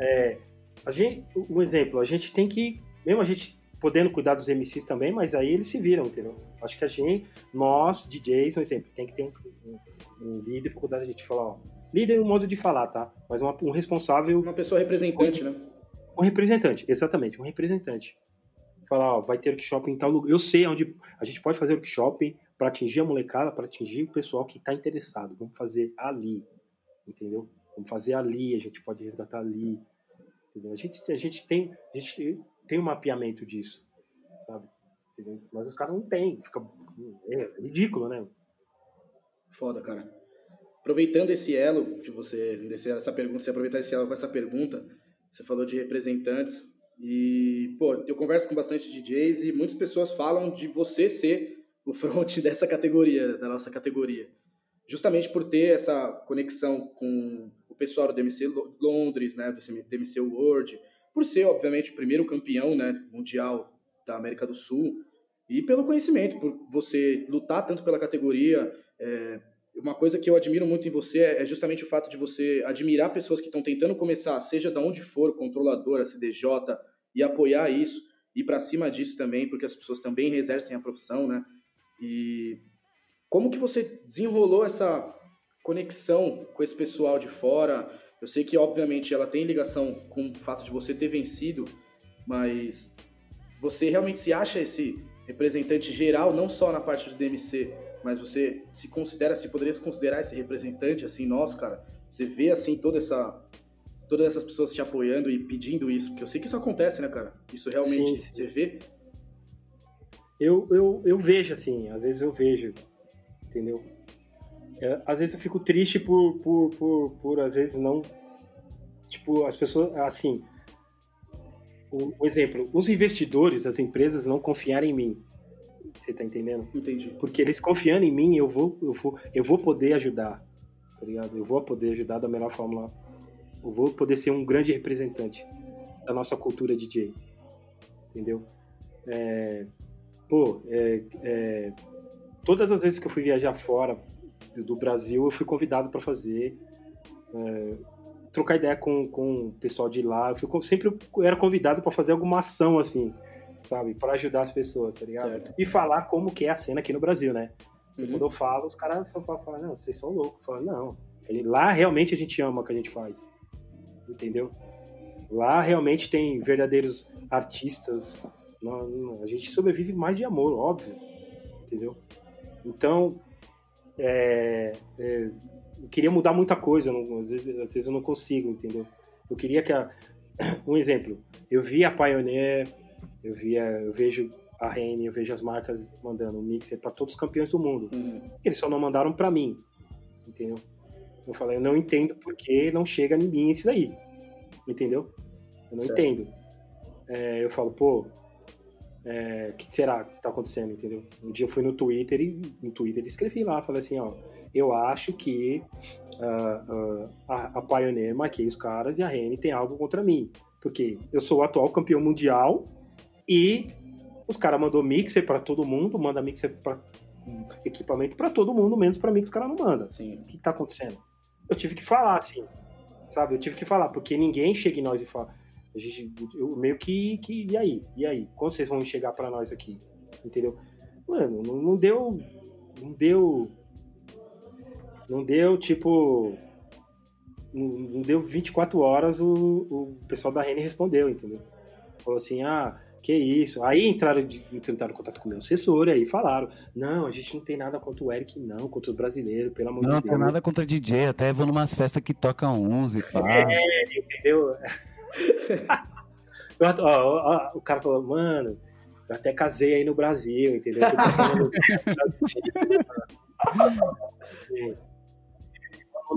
D: É, a gente, um exemplo, a gente tem que, mesmo a gente podendo cuidar dos MCs também, mas aí eles se viram, entendeu? Acho que a gente, nós, DJs, um exemplo, tem que ter um, um, um líder para cuidar da gente. Falar, ó, líder é um modo de falar, tá? Mas uma, um responsável.
C: Uma pessoa representante,
D: um,
C: né?
D: Um representante, exatamente, um representante. Falar, ó, vai ter workshop em tal lugar. Eu sei onde a gente pode fazer workshop para atingir a molecada, para atingir o pessoal que está interessado. Vamos fazer ali, entendeu? Vamos fazer ali, a gente pode resgatar ali. Entendeu? A gente, a gente tem, a gente tem um mapeamento disso, sabe? Entendeu? Mas os caras não têm, fica é ridículo, né?
C: Foda, cara. Aproveitando esse elo de você, essa pergunta, você aproveitar esse elo com essa pergunta, você falou de representantes e, pô, eu converso com bastante DJs e muitas pessoas falam de você ser o front dessa categoria, da nossa categoria. Justamente por ter essa conexão com o pessoal do DMC Londres, né, do DMC World, por ser, obviamente, o primeiro campeão né, mundial da América do Sul, e pelo conhecimento, por você lutar tanto pela categoria. É, uma coisa que eu admiro muito em você é, é justamente o fato de você admirar pessoas que estão tentando começar, seja de onde for, controladora, CDJ, e apoiar isso, e para cima disso também, porque as pessoas também exercem a profissão, né? E como que você desenrolou essa conexão com esse pessoal de fora? Eu sei que, obviamente, ela tem ligação com o fato de você ter vencido, mas você realmente se acha esse representante geral, não só na parte do DMC, mas você se considera, se poderia se considerar esse representante, assim, nosso, cara? Você vê, assim, toda essa todas essas pessoas te apoiando e pedindo isso, porque eu sei que isso acontece, né, cara? Isso realmente, sim, sim. você vê?
D: Eu, eu, eu vejo, assim, às vezes eu vejo, entendeu? É, às vezes eu fico triste por, por, por, por, às vezes, não. Tipo, as pessoas. Assim. O, o exemplo: os investidores, as empresas não confiarem em mim. Você tá entendendo?
C: Entendi.
D: Porque eles confiando em mim, eu vou, eu vou, eu vou poder ajudar. Tá ligado? Eu vou poder ajudar da melhor forma. Eu vou poder ser um grande representante da nossa cultura DJ. Entendeu? É, pô, é, é, todas as vezes que eu fui viajar fora, do Brasil, eu fui convidado para fazer. É, trocar ideia com, com o pessoal de lá. Eu fui, sempre eu era convidado para fazer alguma ação, assim, sabe? para ajudar as pessoas, tá ligado? Certo. E falar como que é a cena aqui no Brasil, né? Uhum. Quando eu falo, os caras só falam, não, vocês são loucos. Eu falo, não. Lá realmente a gente ama o que a gente faz. Entendeu? Lá realmente tem verdadeiros artistas. A gente sobrevive mais de amor, óbvio. Entendeu? Então, é, é, eu queria mudar muita coisa, não, às, vezes, às, vezes, eu não consigo, entendeu? Eu queria que a, um exemplo, eu vi a Pioneer, eu via, eu vejo a Rene, eu vejo as marcas mandando um mixer para todos os campeões do mundo. Uhum. Eles só não mandaram para mim, entendeu? Eu falei, eu não entendo por que não chega em mim isso daí, entendeu? Eu não certo. entendo. É, eu falo, pô, é, o que será que está acontecendo, entendeu? Um dia eu fui no Twitter e no Twitter escrevi lá, falei assim, ó, eu acho que uh, uh, a, a Pioneer marquei os caras e a Rene tem algo contra mim, porque eu sou o atual campeão mundial e os caras mandou mixer para todo mundo, manda mixer para equipamento para todo mundo, menos para mim que os caras não mandam. Sim. O que está acontecendo? Eu tive que falar, assim, sabe? Eu tive que falar, porque ninguém chega em nós e fala a gente, eu meio que, que. E aí? E aí? Quando vocês vão chegar para nós aqui? Entendeu? Mano, não, não deu. Não deu. Não deu, tipo. Não, não deu 24 horas o, o pessoal da Rene respondeu, entendeu? Falou assim: ah, que isso. Aí entraram, tentaram contato com o meu assessor e aí falaram: não, a gente não tem nada contra o Eric, não, contra os brasileiros, pelo amor
B: não,
D: de Deus.
B: Não, tem nada contra DJ, até vou numa festas que tocam uns e pá.
D: É, entendeu? ó, ó, ó, o cara falou, mano, eu até casei aí no Brasil, entendeu?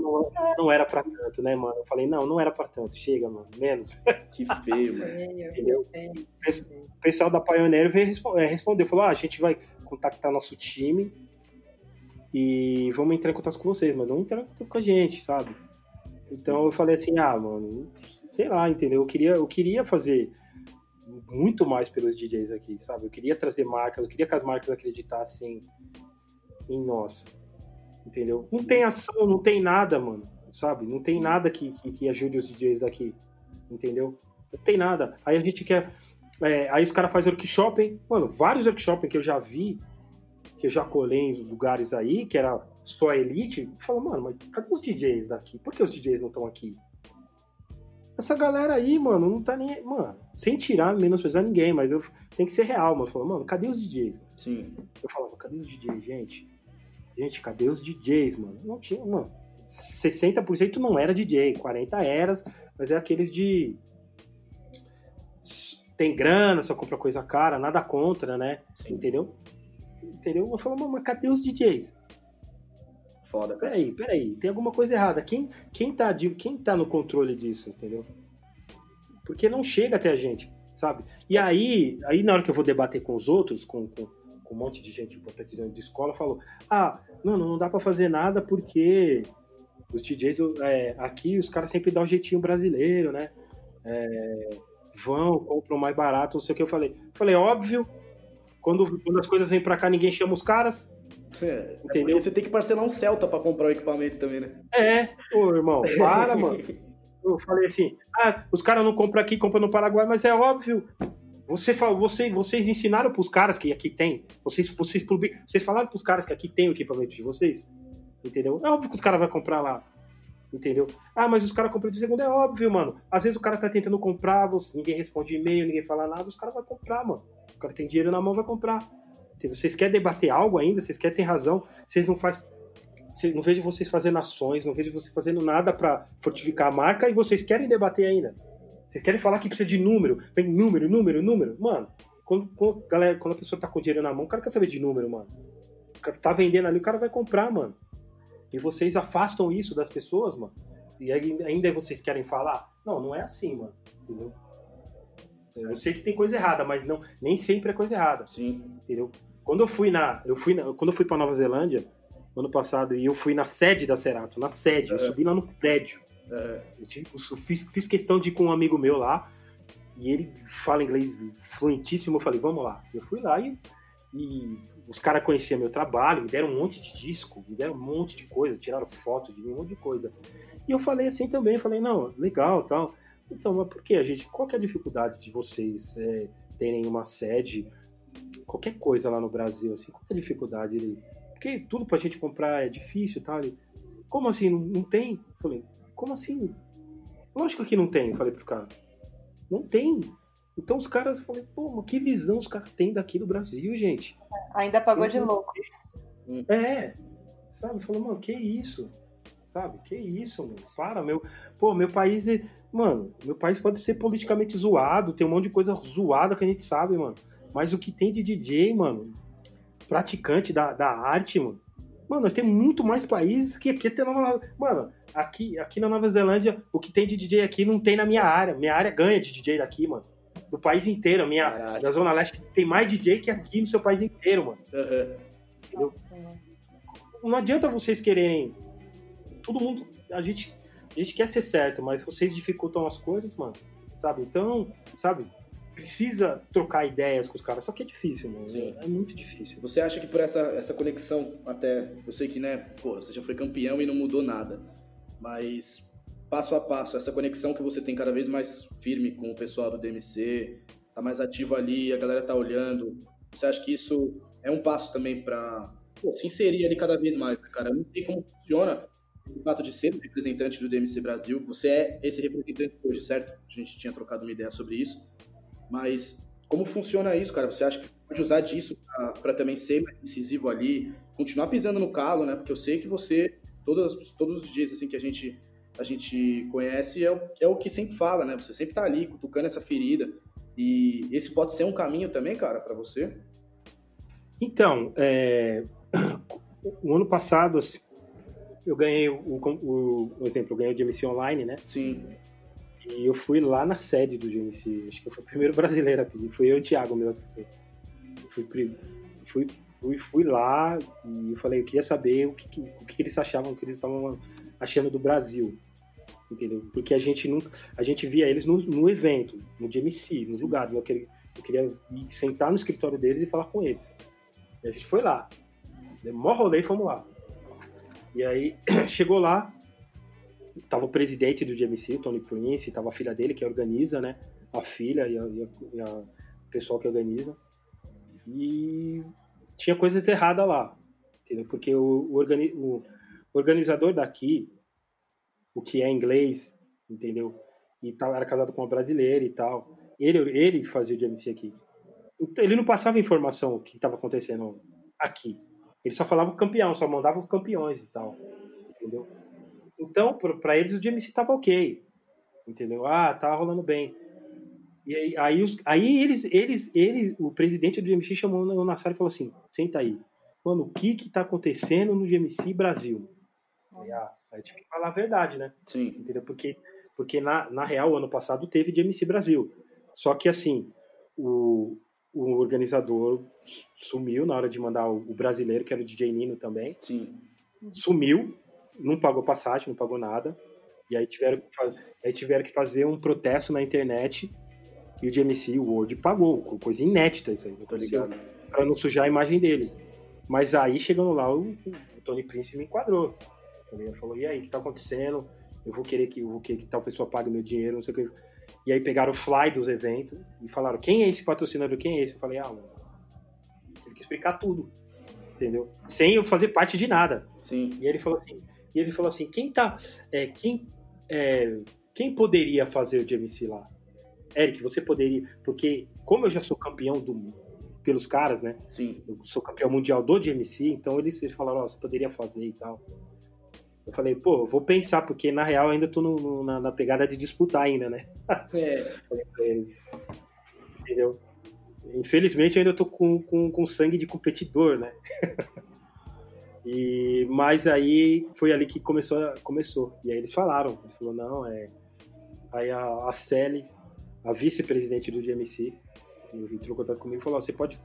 D: No não, não era pra tanto, né, mano? Eu falei, não, não era pra tanto, chega, mano, menos.
C: Que feio, mano. Entendeu?
D: O pessoal da Pioneer veio é, responder, falou, ah, a gente vai contactar nosso time e vamos entrar em contato com vocês, mas não entrar em contato com a gente, sabe? Então eu falei assim, ah, mano, sei lá, entendeu? Eu queria, eu queria fazer muito mais pelos DJs aqui, sabe? Eu queria trazer marcas, eu queria que as marcas acreditassem em nós, entendeu? Não tem ação, não tem nada, mano, sabe? Não tem nada que, que, que ajude os DJs daqui, entendeu? Não tem nada. Aí a gente quer. É, aí os caras fazem workshop, mano, vários workshops que eu já vi, que eu já colei em lugares aí, que era só elite, fala, mano, mas cadê os DJs daqui? Por que os DJs não estão aqui? Essa galera aí, mano, não tá nem. Mano, sem tirar, menosprezar ninguém, mas eu tem que ser real, mano. Falo, mano, cadê os DJs?
C: Sim.
D: Eu falava, cadê os DJs, gente? Gente, cadê os DJs, mano? Não tinha, mano. 60% não era DJ, 40 eras, mas é aqueles de. Tem grana, só compra coisa cara, nada contra, né? Sim. Entendeu? Entendeu? Eu falo, mas cadê os DJs?
C: Foda.
D: Peraí, peraí, tem alguma coisa errada. Quem, quem, tá, quem tá no controle disso, entendeu? Porque não chega até a gente, sabe? E aí, aí na hora que eu vou debater com os outros, com, com, com um monte de gente importante dentro de escola, falou: ah, não, não dá para fazer nada porque os DJs é, aqui, os caras sempre dão um jeitinho brasileiro, né? É, vão, compram mais barato, não sei o que. Eu falei, falei, óbvio, quando, quando as coisas vêm pra cá, ninguém chama os caras.
C: É, entendeu? Você tem que parcelar um Celta para comprar o equipamento também, né?
D: É, ô irmão, para, mano. Eu falei assim, ah, os caras não compram aqui, compram no Paraguai, mas é óbvio. Você, você, vocês ensinaram pros caras que aqui tem. Vocês, vocês, vocês falaram pros caras que aqui tem o equipamento de vocês. Entendeu? É óbvio que os caras vão comprar lá. Entendeu? Ah, mas os caras compram de segunda, é óbvio, mano. Às vezes o cara tá tentando comprar, você, ninguém responde e-mail, ninguém fala nada, os caras vão comprar, mano. O cara tem dinheiro na mão, vai comprar. Vocês querem debater algo ainda? Vocês querem ter razão? Vocês não faz não vejo vocês fazendo ações, não vejo vocês fazendo nada para fortificar a marca e vocês querem debater ainda. Vocês querem falar que precisa de número, vem número, número, número. Mano, quando, quando, galera, quando a pessoa tá com dinheiro na mão, o cara quer saber de número, mano. O cara tá vendendo ali, o cara vai comprar, mano. E vocês afastam isso das pessoas, mano. E ainda vocês querem falar? Não, não é assim, mano. Entendeu? Eu sei que tem coisa errada, mas não, nem sempre é coisa errada.
C: Sim.
D: Entendeu? Quando eu fui na, eu fui na, quando eu fui para Nova Zelândia ano passado e eu fui na sede da Cerato, na sede, eu subi lá no prédio. Eu fiz, fiz questão de ir com um amigo meu lá e ele fala inglês fluentíssimo. Eu falei, vamos lá. Eu fui lá e, e os caras conheciam meu trabalho, me deram um monte de disco, me deram um monte de coisa, tiraram foto de mim, um monte de coisa. E eu falei assim também, falei, não, legal, tal. Então, mas por que a gente? Qual que é a dificuldade de vocês é, terem uma sede, qualquer coisa lá no Brasil, assim? Qual que é a dificuldade? Ele, porque tudo pra gente comprar é difícil, tal. Ele, como assim? Não, não tem? Eu falei, como assim? Lógico que não tem, eu falei pro cara. Não tem. Então os caras, eu falei, pô, que visão os caras têm daqui do Brasil, gente?
A: Ainda pagou de louco.
D: É, sabe? Falou, mano, que isso? Sabe? Que isso, mano? Para, meu. Pô, meu país é. Mano, meu país pode ser politicamente zoado, tem um monte de coisa zoada que a gente sabe, mano. Mas o que tem de DJ, mano, praticante da, da arte, mano. Mano, nós temos muito mais países que aqui tem Nova Mano, aqui, aqui na Nova Zelândia, o que tem de DJ aqui não tem na minha área. Minha área ganha de DJ daqui, mano. Do país inteiro. A minha, da Zona Leste tem mais DJ que aqui no seu país inteiro, mano. Uhum. Entendeu? Não adianta vocês quererem. Todo mundo. A gente a gente quer ser certo, mas vocês dificultam as coisas, mano. Sabe? Então, sabe? Precisa trocar ideias com os caras, só que é difícil, mano. Sim. É muito difícil.
C: Você acha que por essa, essa conexão, até. Eu sei que, né, pô, você já foi campeão e não mudou nada. Mas passo a passo, essa conexão que você tem cada vez mais firme com o pessoal do DMC, tá mais ativo ali, a galera tá olhando. Você acha que isso é um passo também para se inserir ali cada vez mais, né, cara? Eu não sei como funciona o fato de ser representante do DMC Brasil, você é esse representante hoje, certo? A gente tinha trocado uma ideia sobre isso. Mas como funciona isso, cara? Você acha que pode usar disso para também ser mais incisivo ali, continuar pisando no calo, né? Porque eu sei que você, todos, todos os dias assim que a gente a gente conhece é o, é o que sempre fala, né? Você sempre tá ali cutucando essa ferida. E esse pode ser um caminho também, cara, para você?
D: Então, é... o ano passado, assim, eu ganhei o, o, o exemplo, eu ganhei o GMC Online, né?
C: Sim.
D: E eu fui lá na sede do GMC, acho que eu fui o primeiro brasileiro a pedir, foi eu e o Thiago mesmo. Fui, fui, fui, fui lá e eu falei, eu queria saber o que, o que eles achavam, o que eles estavam achando do Brasil. Entendeu? Porque a gente nunca. A gente via eles no, no evento, no GMC, nos lugares. Eu queria, eu queria ir sentar no escritório deles e falar com eles. E a gente foi lá. Mó rolê fomos lá. E aí, chegou lá, tava o presidente do GMC, Tony Prince, tava a filha dele que organiza, né? A filha e, a, e, a, pessoal que organiza. E tinha coisas erradas lá, entendeu? Porque o, o, organi o organizador daqui, o que é inglês, entendeu? E tal, era casado com uma brasileira e tal. Ele, ele fazia o GMC aqui. Então, ele não passava informação o que estava acontecendo aqui. Ele só falava o campeão, só mandava campeões e tal. Entendeu? Então, para eles o GMC tava ok. Entendeu? Ah, tá rolando bem. E aí, aí, os, aí eles, eles, ele, o presidente do GMC chamou o Nassar e falou assim: senta aí. Mano, o que que tá acontecendo no GMC Brasil? Aí, ah, aí tive que falar a verdade, né?
C: Sim.
D: Entendeu? Porque, porque na, na real, ano passado teve GMC Brasil. Só que assim, o, o organizador sumiu na hora de mandar o, o brasileiro, que era o DJ Nino também.
C: Sim.
D: Sumiu, não pagou passagem, não pagou nada. E aí tiveram, aí tiveram que fazer um protesto na internet e o GMC World pagou, coisa inédita isso aí, não tô ligado. Pra não sujar a imagem dele. Mas aí, chegando lá, o, o Tony Prince me enquadrou. Ele falou, e aí, o que tá acontecendo? Eu vou querer que, eu vou querer que tal pessoa pague meu dinheiro, não sei o que. E aí pegaram o fly dos eventos e falaram, quem é esse patrocinador, quem é esse? Eu falei, ah, mano, tive que explicar tudo, entendeu? Sem eu fazer parte de nada.
C: Sim.
D: E ele falou assim, e ele falou assim, quem tá, é, quem, é, quem poderia fazer o GMC lá? Eric, você poderia, porque como eu já sou campeão do pelos caras, né?
C: Sim.
D: Eu sou campeão mundial do GMC, então eles, eles falaram, oh, você poderia fazer e tal. Eu falei, pô, eu vou pensar, porque na real ainda tô no, no, na, na, pegada de disputar ainda, né?
C: É.
D: Entendeu? Infelizmente eu ainda tô com, com, com sangue de competidor, né? e, mas aí foi ali que começou, começou. E aí eles falaram, ele falou, não, é. Aí a, a Sally a vice-presidente do GMC, entrou em contato comigo e falou: Você pode,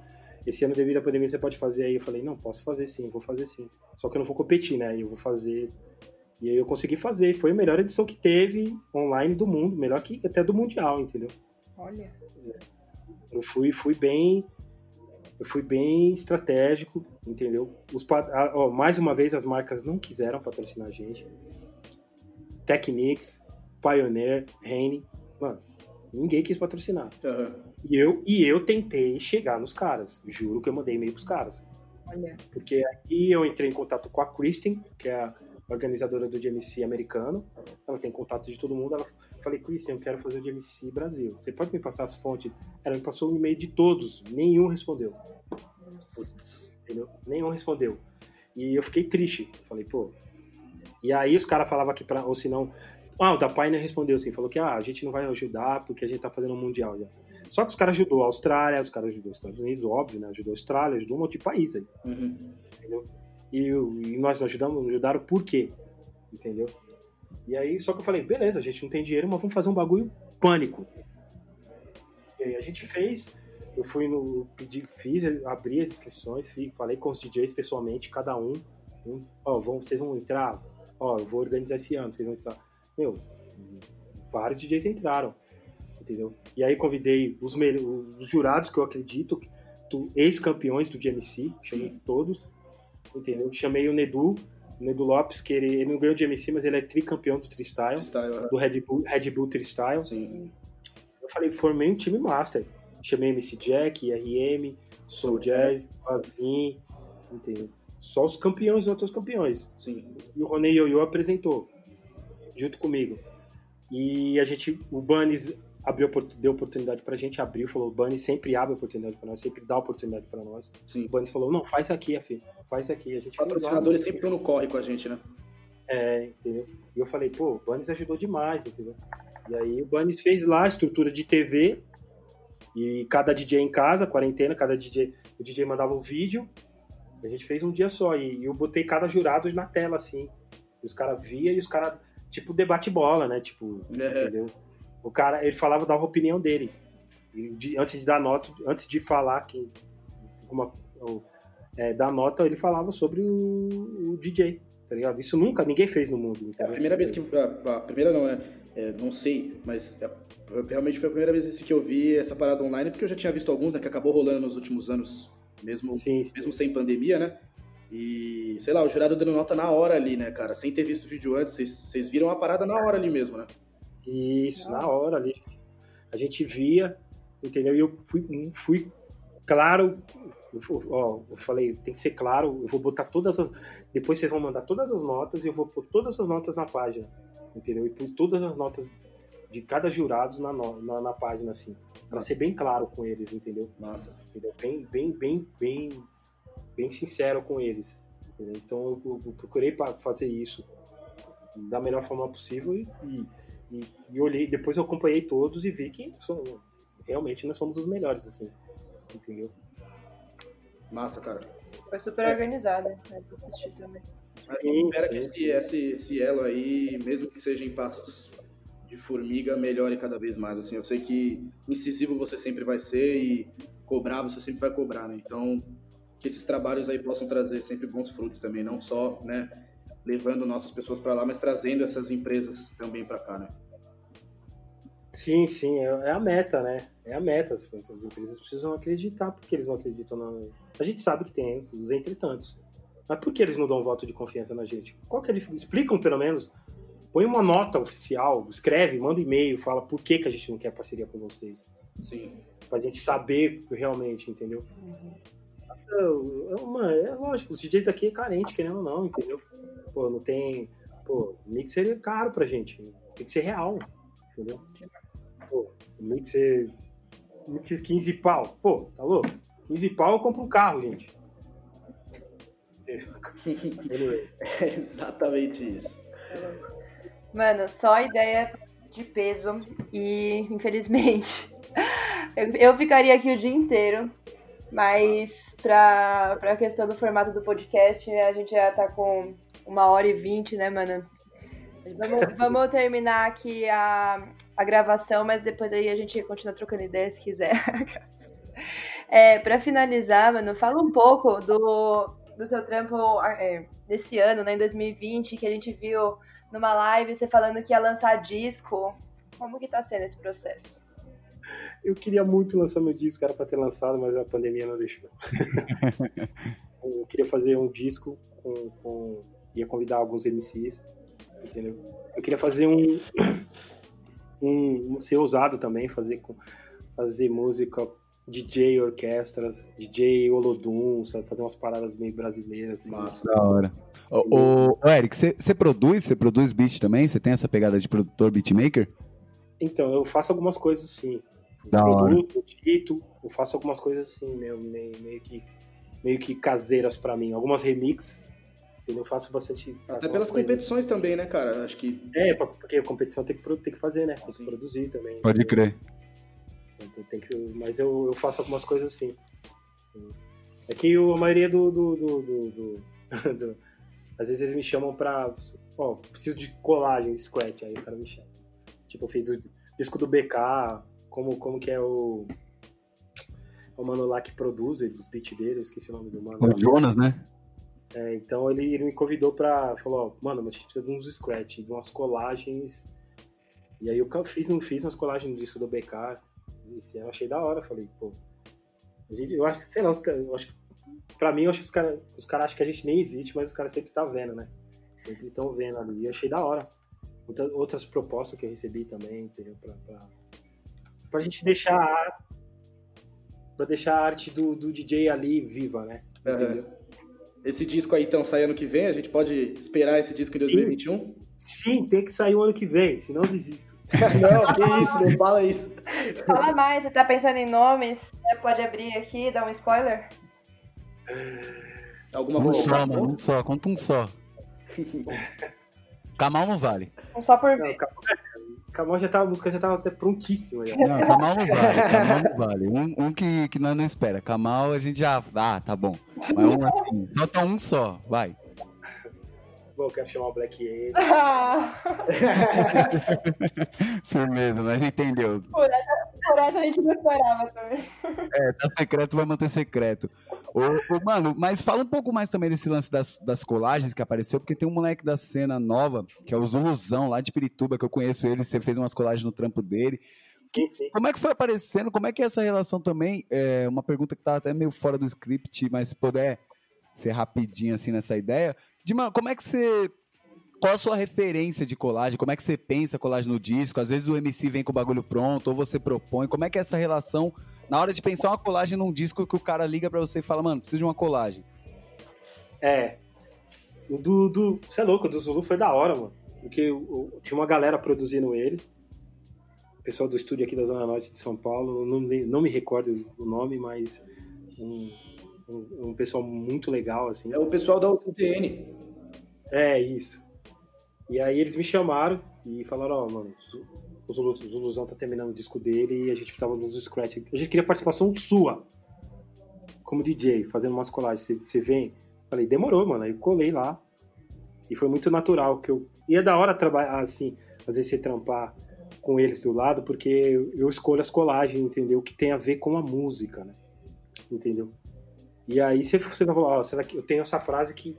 D: esse ano devido à pandemia, você pode fazer aí? Eu falei: Não, posso fazer sim, vou fazer sim. Só que eu não vou competir, né? Eu vou fazer. E aí eu consegui fazer. Foi a melhor edição que teve online do mundo, melhor que até do Mundial, entendeu?
A: Olha.
D: Eu fui, fui bem. Eu fui bem estratégico, entendeu? Os, ó, mais uma vez, as marcas não quiseram patrocinar a gente. Technics, Pioneer, Rene. Mano, Ninguém quis patrocinar.
C: Uhum.
D: E, eu, e eu tentei chegar nos caras. Juro que eu mandei e-mail pros caras.
A: Olha.
D: Porque aí eu entrei em contato com a Kristen, que é a organizadora do GMC americano. Ela tem contato de todo mundo. Ela falei, Kristen, eu quero fazer o GMC Brasil. Você pode me passar as fontes? Ela me passou o e-mail de todos. Nenhum respondeu. Entendeu? Nenhum respondeu. E eu fiquei triste. Falei, pô. E aí os caras falavam que, pra, ou se não, ah, o da Pioneer respondeu assim, falou que ah, a gente não vai ajudar porque a gente tá fazendo um mundial já. Só que os caras ajudou a Austrália, os caras ajudou os Estados Unidos, óbvio, né? Ajudou a Austrália, ajudou um monte de país aí.
C: Uhum.
D: Entendeu? E, e, nós não ajudamos, ajudaram por quê? Entendeu? E aí, só que eu falei, beleza, a gente não tem dinheiro, mas vamos fazer um bagulho pânico. E aí a gente fez, eu fui no. Pedi, fiz, abri as inscrições, falei com os DJs pessoalmente, cada um. um ó, vão, vocês vão entrar? Ó, eu vou organizar esse ano, vocês vão entrar meu, vários DJs entraram, entendeu? E aí convidei os, os jurados que eu acredito, ex-campeões do GMC, chamei todos, entendeu? Chamei o Nedu, o Nedu Lopes, que ele, ele não ganhou o GMC, mas ele é tricampeão do freestyle, do Red Bull, Red Bull Freestyle.
C: Sim.
D: Eu falei, formei um time master. Chamei MC Jack, RM, Soul Jazz, Pavin, entendeu? Só os campeões e outros campeões.
C: Sim.
D: E o Ronei Yoyo apresentou junto comigo. E a gente, o Bunnies abriu, deu oportunidade pra gente, abriu, falou, o Bunnies sempre abre oportunidade pra nós, sempre dá oportunidade pra nós.
C: Sim.
D: O Bunnies falou, não, faz aqui, afim, faz aqui. A gente
C: Patrocinadores sempre no corre com a gente, né?
D: É, entendeu? E eu falei, pô, o Bunnies ajudou demais, entendeu? E aí o Bunnies fez lá a estrutura de TV, e cada DJ em casa, quarentena, cada DJ, o DJ mandava um vídeo, a gente fez um dia só, e eu botei cada jurado na tela, assim, E os caras via e os caras, tipo, debate bola, né? Tipo, é. entendeu? O cara, ele falava, dava a opinião dele. De, antes de dar nota, antes de falar que uma, é, dar nota, ele falava sobre o, o, DJ, tá ligado? Isso nunca ninguém fez no mundo.
C: É a primeira vez que. A, a primeira não, é, é, não sei, mas é, realmente foi a primeira vez que eu vi essa parada online, porque eu já tinha visto alguns, né, que acabou rolando nos últimos anos, mesmo, sim, sim. mesmo sem pandemia, né? E, sei lá, o jurado dando nota na hora ali, né, cara? Sem ter visto o vídeo antes, vocês viram a parada na hora ali mesmo, né?
D: Isso, na hora ali. A gente via, entendeu? E eu fui, fui claro, eu, ó, eu falei, tem que ser claro, eu vou botar todas as. Depois vocês vão mandar todas as notas e eu vou pôr todas as notas na página, entendeu? E pus todas as notas de cada jurado na, na, na página, assim, para ser bem claro com eles, entendeu?
C: Massa.
D: Entendeu? Bem, bem, bem, bem, bem sincero com eles. Entendeu? Então eu, eu procurei para fazer isso da melhor forma possível e, e e, olhei, depois eu acompanhei todos e vi que são, realmente nós somos os melhores, assim. Entendeu?
C: Massa, cara.
A: Foi super é. organizado, né? Pra assistir também.
C: Sim, espera que esse, esse, esse elo aí, mesmo que seja em passos de formiga, melhore cada vez mais. Assim, eu sei que incisivo você sempre vai ser e cobrar você sempre vai cobrar, né? Então, que esses trabalhos aí possam trazer sempre bons frutos também, não só, né, levando nossas pessoas para lá, mas trazendo essas empresas também para cá, né?
D: Sim, sim, é, é, a meta, né? É a meta. As, as, empresas precisam acreditar, porque eles não acreditam na. A gente sabe que tem os entretantos. Mas por que eles não dão um voto de confiança na gente? Qual que é a diferença? Explicam pelo menos. Põe uma nota oficial, escreve, manda um e-mail, fala por que, que a gente não quer parceria com vocês.
C: Sim.
D: Pra gente saber realmente, entendeu? Uhum. É, uma, é lógico, os DJs daqui é carente, querendo ou não, entendeu? Pô, não tem. Pô, mixer é caro pra gente. Tem que ser real. Entendeu? Pô, mixer. Mixer 15 pau. Pô, tá louco? 15 pau eu compro um carro, gente.
C: é exatamente isso.
A: Mano, só ideia de peso e infelizmente eu, eu ficaria aqui o dia inteiro, mas para a questão do formato do podcast, a gente já tá com uma hora e vinte, né, mano? Vamos, vamos, terminar aqui a, a gravação, mas depois aí a gente continua trocando ideias se quiser. É, para finalizar, mano, fala um pouco do, do seu trampo é, desse ano, né, em 2020, que a gente viu numa live você falando que ia lançar disco. Como que tá sendo esse processo?
D: Eu queria muito lançar meu disco, era para ter lançado, mas a pandemia não deixou. eu queria fazer um disco com, com ia convidar alguns MCs, entendeu? Eu queria fazer um, um, um ser ousado também, fazer fazer música DJ orquestras, DJ Olodum, sabe? fazer umas paradas meio brasileiras. Assim.
B: Massa. Da hora. Ô, ô, Eric, você produz? Você produz beat também? Você tem essa pegada de produtor beatmaker?
D: Então, eu faço algumas coisas sim.
B: Da eu
D: produzo, eu edito, eu faço algumas coisas assim, meio, meio, meio que meio que caseiras para mim. Algumas remix eu faço bastante.
C: Até pelas competições também, né, cara? Acho que.
D: É, porque a competição tem que, tem que fazer, né? Tem que produzir também.
B: Pode crer.
D: Então, tem que, mas eu, eu faço algumas coisas assim. É que a maioria do. do, do, do, do às vezes eles me chamam pra. Ó, preciso de colagem, de squat, aí o cara me chama. Tipo, eu fiz o disco do BK, como, como que é o. O mano lá que produz os beats dele, eu esqueci o nome do mano.
B: O Jonas, né?
D: É, então ele, ele, me convidou pra. Falou, ó, mano, a gente precisa de uns scratch, de umas colagens. E aí eu fiz, não fiz umas colagens disso do BK. E eu achei da hora. Falei, pô. Eu acho que, sei lá, eu acho pra mim, eu acho que os caras os cara acham que a gente nem existe, mas os caras sempre tá vendo, né? Sempre estão vendo ali. E eu achei da hora. Outra, outras propostas que eu recebi também, entendeu? Pra, pra, pra gente deixar a, pra deixar a arte do, do DJ ali viva, né? Entendeu?
C: Uhum. Esse disco aí então sai ano que vem? A gente pode esperar esse disco em 2021?
D: Sim, tem que sair o ano que vem, senão eu desisto.
C: não, que isso, não fala isso.
A: Fala mais, você tá pensando em nomes? Você pode abrir aqui, dar um spoiler?
B: Alguma um só, mano, um só, conta um só. Kamal não vale.
A: Um só por vez.
D: Kamal já tava, a música já tava até prontíssima. Já.
B: Não, Kamal não vale. Kamal não vale. Um, um que, que nós não espera. Kamal a gente já. Ah, tá bom. Mas um assim. Solta um só, vai.
D: Bom, quero chamar o Black Alien.
B: Firmeza, mas entendeu.
A: Por essa, por essa a gente não esperava também.
B: É, tá secreto, vai manter secreto. Ô, ô, mano, mas fala um pouco mais também desse lance das, das colagens que apareceu, porque tem um moleque da cena nova, que é o Zuluzão, lá de Pirituba, que eu conheço ele, você fez umas colagens no trampo dele. Sim, sim. Como é que foi aparecendo? Como é que é essa relação também? É uma pergunta que tá até meio fora do script, mas se puder ser rapidinho assim nessa ideia. De, mano, como é que você. Qual a sua referência de colagem? Como é que você pensa colagem no disco? Às vezes o MC vem com o bagulho pronto, ou você propõe. Como é que é essa relação na hora de pensar uma colagem num disco que o cara liga para você e fala, mano, preciso de uma colagem?
D: É. O do. Você é louco, o do Zulu foi da hora, mano. Porque tinha uma galera produzindo ele. O pessoal do estúdio aqui da Zona Norte de São Paulo, não, não me recordo o nome, mas um, um, um, pessoal muito legal, assim.
C: É o pessoal da UTN.
D: É, isso. E aí eles me chamaram e falaram, ó, oh, mano, o Zulu, o Zuluzão tá terminando o disco dele e a gente tava nos scratch. A gente queria participação sua, como DJ, fazendo umas colagens. Você, você vem? Falei, demorou, mano. Aí colei lá. E foi muito natural, que eu... E é da hora trabalhar, assim, às vezes você trampar com eles do lado, porque eu escolho as colagens, entendeu? Que tem a ver com a música, né? Entendeu? E aí você, você vai falar, ó, eu tenho essa frase que.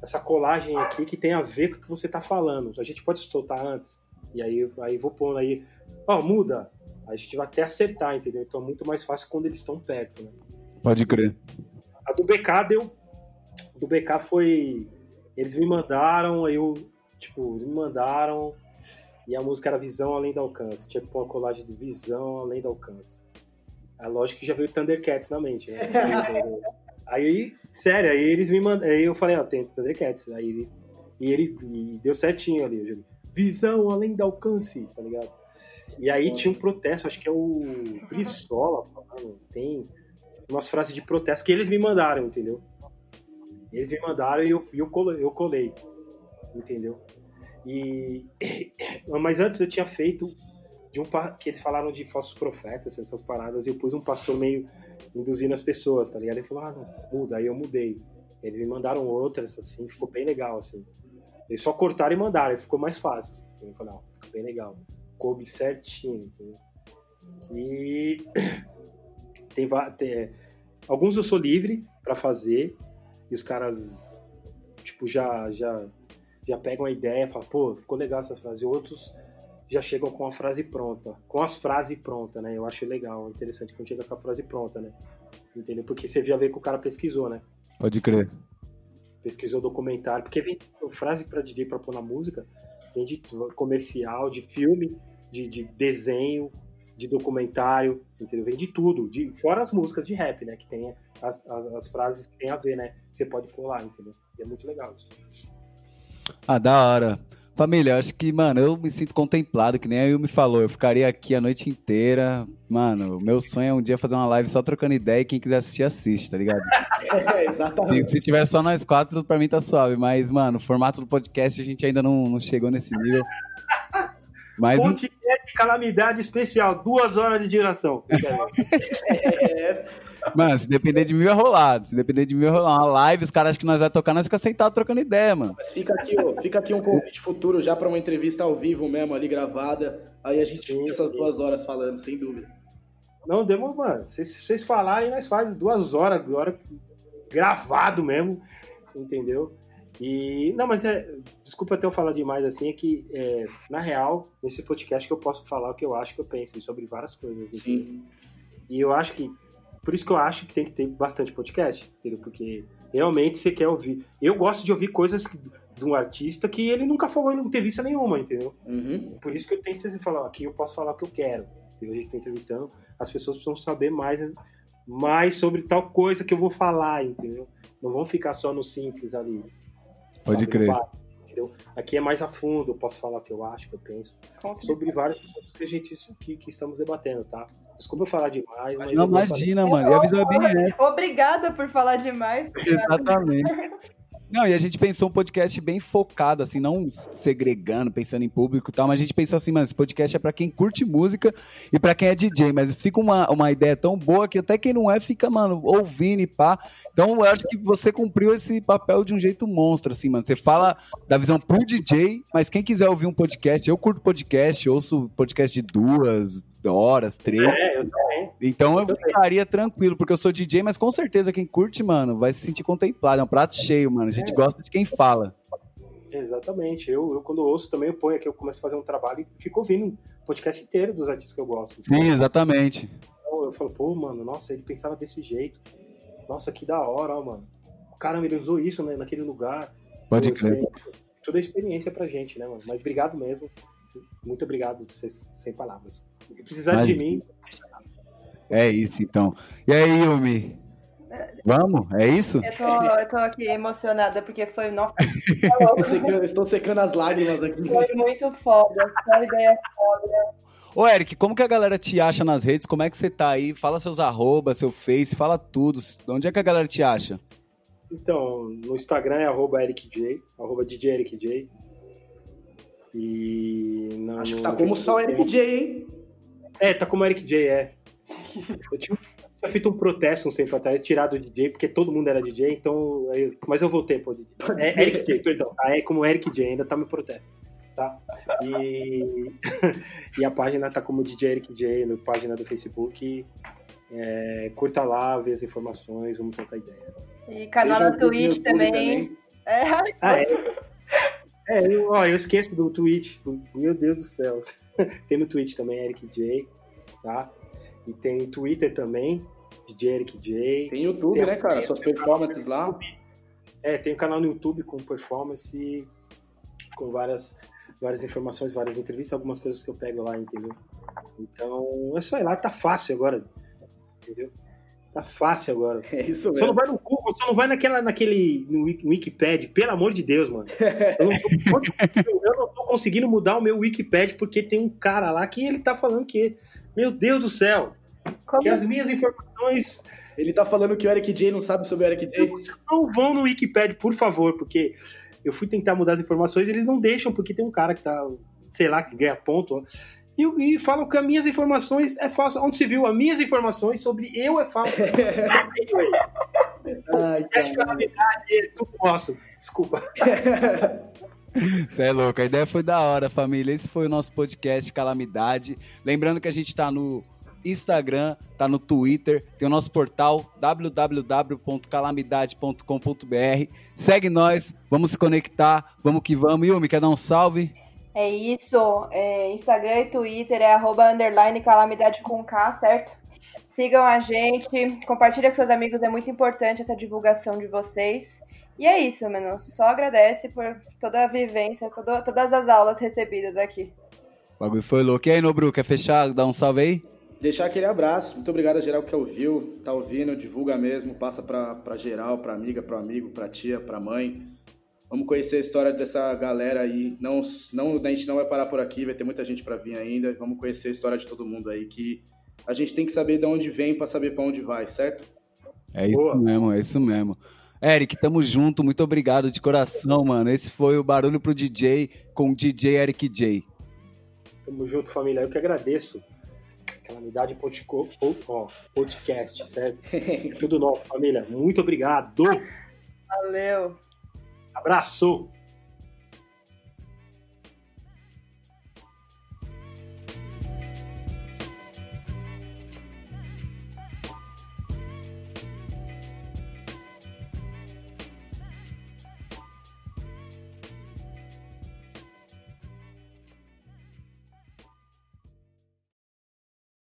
D: Essa colagem aqui que tem a ver com o que você tá falando. A gente pode soltar antes. E aí, aí vou pondo aí, ó, muda. A gente vai até acertar, entendeu? Então é muito mais fácil quando eles estão perto, né?
B: Pode crer.
D: A do BK deu. Do BK foi. Eles me mandaram, aí eu. Tipo, eles me mandaram. E a música era Visão Além do Alcance. Tinha que pôr uma colagem de Visão Além do Alcance. É lógico que já veio Thundercats na mente, né? aí, sério, aí eles me mandaram. Aí eu falei, ó, tem Thundercats. Aí ele. E ele e deu certinho ali. Visão além do alcance, tá ligado? E aí tinha um protesto, acho que é o Brizola falando, tem umas frases de protesto que eles me mandaram, entendeu? Eles me mandaram e eu, eu, colei, eu colei, entendeu? E, mas antes eu tinha feito de um que eles falaram de falsos profetas, essas paradas, e eu pus um pastor meio induzindo as pessoas, tá ligado? Ele falou, ah, não, muda, aí eu mudei. Eles me mandaram outras, assim, ficou bem legal, assim. Eles só cortaram e mandaram, ficou mais fácil. Assim. Eu falei, ficou bem legal. Coube certinho, entendeu? E tem, tem, alguns eu sou livre para fazer, e os caras, tipo, já, já, já pegam a ideia, falam, pô, ficou legal essas frases. Outros já chegam com a frase pronta, com as frases prontas, né? Eu acho legal, interessante quando chega com a frase pronta, né? Entendeu? Porque você via ver que o cara pesquisou, né?
B: Pode crer.
D: Pesquisou documentário, porque vem frase para DJ para pôr na música, vem de comercial, de filme, de, de desenho, de documentário, entendeu? Vem de tudo, de, fora as músicas de rap, né? Que tem as, as, as frases que tem a ver, né? Você pode pôr lá, entendeu? E é muito legal isso.
B: Ah, da hora. Família, acho que, mano, eu me sinto contemplado, que nem a Will me falou. Eu ficaria aqui a noite inteira. Mano, meu sonho é um dia fazer uma live só trocando ideia e quem quiser assistir, assiste, tá ligado?
C: É, exatamente.
B: Se, tiver só nós quatro, pra mim tá suave. Mas, mano, o formato do podcast a gente ainda não, não chegou nesse nível.
D: Mas... Podcast calamidade especial, duas horas de duração.
C: é,
B: Mano, se depender de mim, é rolado. Se depender de mim, é rolado. Uma live, os caras acham que nós vamos tocar, nós ficamos sentados trocando ideia, mano.
C: Mas fica aqui, ó, fica aqui um convite futuro já pra uma entrevista ao vivo mesmo, ali gravada. Aí a gente sim, fica essas sim. duas horas falando, sem dúvida.
D: Não, demo, mano. Se vocês falarem, nós fazemos duas horas, agora gravado mesmo, entendeu? E, não, mas é, desculpa até eu falar demais assim, é que, é, na real, nesse podcast que eu posso falar o que eu acho que eu penso sobre várias coisas.
C: Sim.
D: E eu acho que por isso que eu acho que tem que ter bastante podcast, entendeu? Porque realmente você quer ouvir. Eu gosto de ouvir coisas de um artista que ele nunca falou em entrevista nenhuma, entendeu?
C: Uhum.
D: Por isso que eu tento sempre falar, aqui eu posso falar o que eu quero. Entendeu? A gente está entrevistando, as pessoas precisam saber mais, mais sobre tal coisa que eu vou falar, entendeu? Não vão ficar só no simples ali.
B: Pode crer.
D: Aqui é mais a fundo, eu posso falar o que eu acho, o que eu penso. Sobre várias coisas que a gente que, que estamos debatendo, tá? Desculpa falar demais. Mas
B: não, imagina, mano. E a visão é bem
A: Obrigada por falar demais.
B: Exatamente. Não, e a gente pensou um podcast bem focado, assim, não segregando, pensando em público e tal, mas a gente pensou assim, mano, esse podcast é pra quem curte música e pra quem é DJ, mas fica uma, uma ideia tão boa que até quem não é fica, mano, ouvindo e pá. Então eu acho que você cumpriu esse papel de um jeito monstro, assim, mano. Você fala da visão pro DJ, mas quem quiser ouvir um podcast, eu curto podcast, ouço podcast de duas, horas, três. É, eu também. Então eu, eu ficaria tranquilo, porque eu sou DJ, mas com certeza quem curte, mano, vai se sentir contemplado. É um prato cheio, mano. A gente é. gosta de quem fala.
D: Exatamente. Eu, eu, quando ouço também, eu ponho aqui, eu começo a fazer um trabalho e fico ouvindo o podcast inteiro dos artistas que eu gosto.
B: Sim, exatamente.
D: Então eu falo, pô, mano, nossa, ele pensava desse jeito. Nossa, que da hora, ó, mano. Caramba, ele usou isso né, naquele lugar.
B: Pode crer.
D: Toda a experiência pra gente, né, mano? Mas obrigado mesmo. Muito obrigado, sem palavras. Se precisar Mas... de mim.
B: É isso, então. E aí, Yumi? Vamos? É isso?
A: Eu tô, eu tô aqui emocionada porque foi. Nossa,
C: estou secando as lágrimas aqui.
A: Foi muito foda. Foi ideia foda.
B: Ô, Eric, como que a galera te acha nas redes? Como é que você tá aí? Fala seus arroba, seu face, fala tudo. Onde é que a galera te acha?
D: Então, no Instagram é arroba EricJ, arroba DJ EricJ. E
C: no, Acho que tá como só Eric J, hein?
D: É, tá como Eric J, é. Eu tinha, tinha feito um protesto um tempo atrás, tirado o DJ, porque todo mundo era DJ, então. mas eu voltei pro DJ. É Eric J, perdão. Ah, é como Eric J, ainda tá meu protesto. Tá? E, e a página tá como DJ Eric J, na página do Facebook. É, curta lá, vê as informações, vamos trocar ideia.
A: E canal no Twitch também. também. É.
D: Ah, é. É, eu, ó, eu esqueço do Twitch. Meu Deus do céu. tem no Twitch também, Eric J, tá? E tem Twitter também, DJ Eric J.
C: Tem YouTube, tem, né, cara? Suas performances lá.
D: É, tem um canal no YouTube com performance, com várias, várias informações, várias entrevistas, algumas coisas que eu pego lá, entendeu? Então, é só ir lá, tá fácil agora, entendeu? Tá fácil agora.
C: É isso mesmo.
D: Só não vai no Google, só não vai naquela, naquele, no Wikipedia, pelo amor de Deus, mano. Eu não, tô, eu não tô conseguindo mudar o meu Wikipedia porque tem um cara lá que ele tá falando que, meu Deus do céu, Como? que as minhas informações...
C: Ele tá falando que o Eric J não sabe sobre o Eric J.
D: Não vão no Wikipedia, por favor, porque eu fui tentar mudar as informações e eles não deixam, porque tem um cara que tá, sei lá, que ganha ponto e, e falam que as minhas informações é falsa. Onde se viu? As minhas informações sobre eu é falsa. Ai, que a realidade é tudo nosso. Desculpa.
B: Você é louco, a ideia foi da hora, família. Esse foi o nosso podcast Calamidade. Lembrando que a gente tá no Instagram, tá no Twitter, tem o nosso portal www.calamidade.com.br. Segue nós, vamos se conectar, vamos que vamos. Yumi, quer dar um salve?
A: É isso. É, Instagram e Twitter é arroba underline calamidade com K, certo? Sigam a gente, compartilha com seus amigos, é muito importante essa divulgação de vocês. E é isso, mano. Só agradece por toda a vivência, todo, todas as aulas recebidas aqui.
B: O bagulho foi louco. E aí, Nobru, quer fechar? Dar um salve aí?
C: Deixar aquele abraço. Muito obrigado a geral que ouviu, tá ouvindo, divulga mesmo, passa pra, pra geral, pra amiga, pro amigo, pra tia, pra mãe. Vamos conhecer a história dessa galera aí. Não, não, a gente não vai parar por aqui, vai ter muita gente para vir ainda. Vamos conhecer a história de todo mundo aí, que a gente tem que saber de onde vem para saber para onde vai, certo?
B: É isso Boa. mesmo, é isso mesmo. Eric, tamo junto, muito obrigado de coração, mano. Esse foi o Barulho pro DJ com o DJ Eric J.
D: Tamo junto, família. Eu que agradeço. Calamidade Podcast, certo? Tudo nosso, família. Muito obrigado.
A: Valeu.
D: Abraço!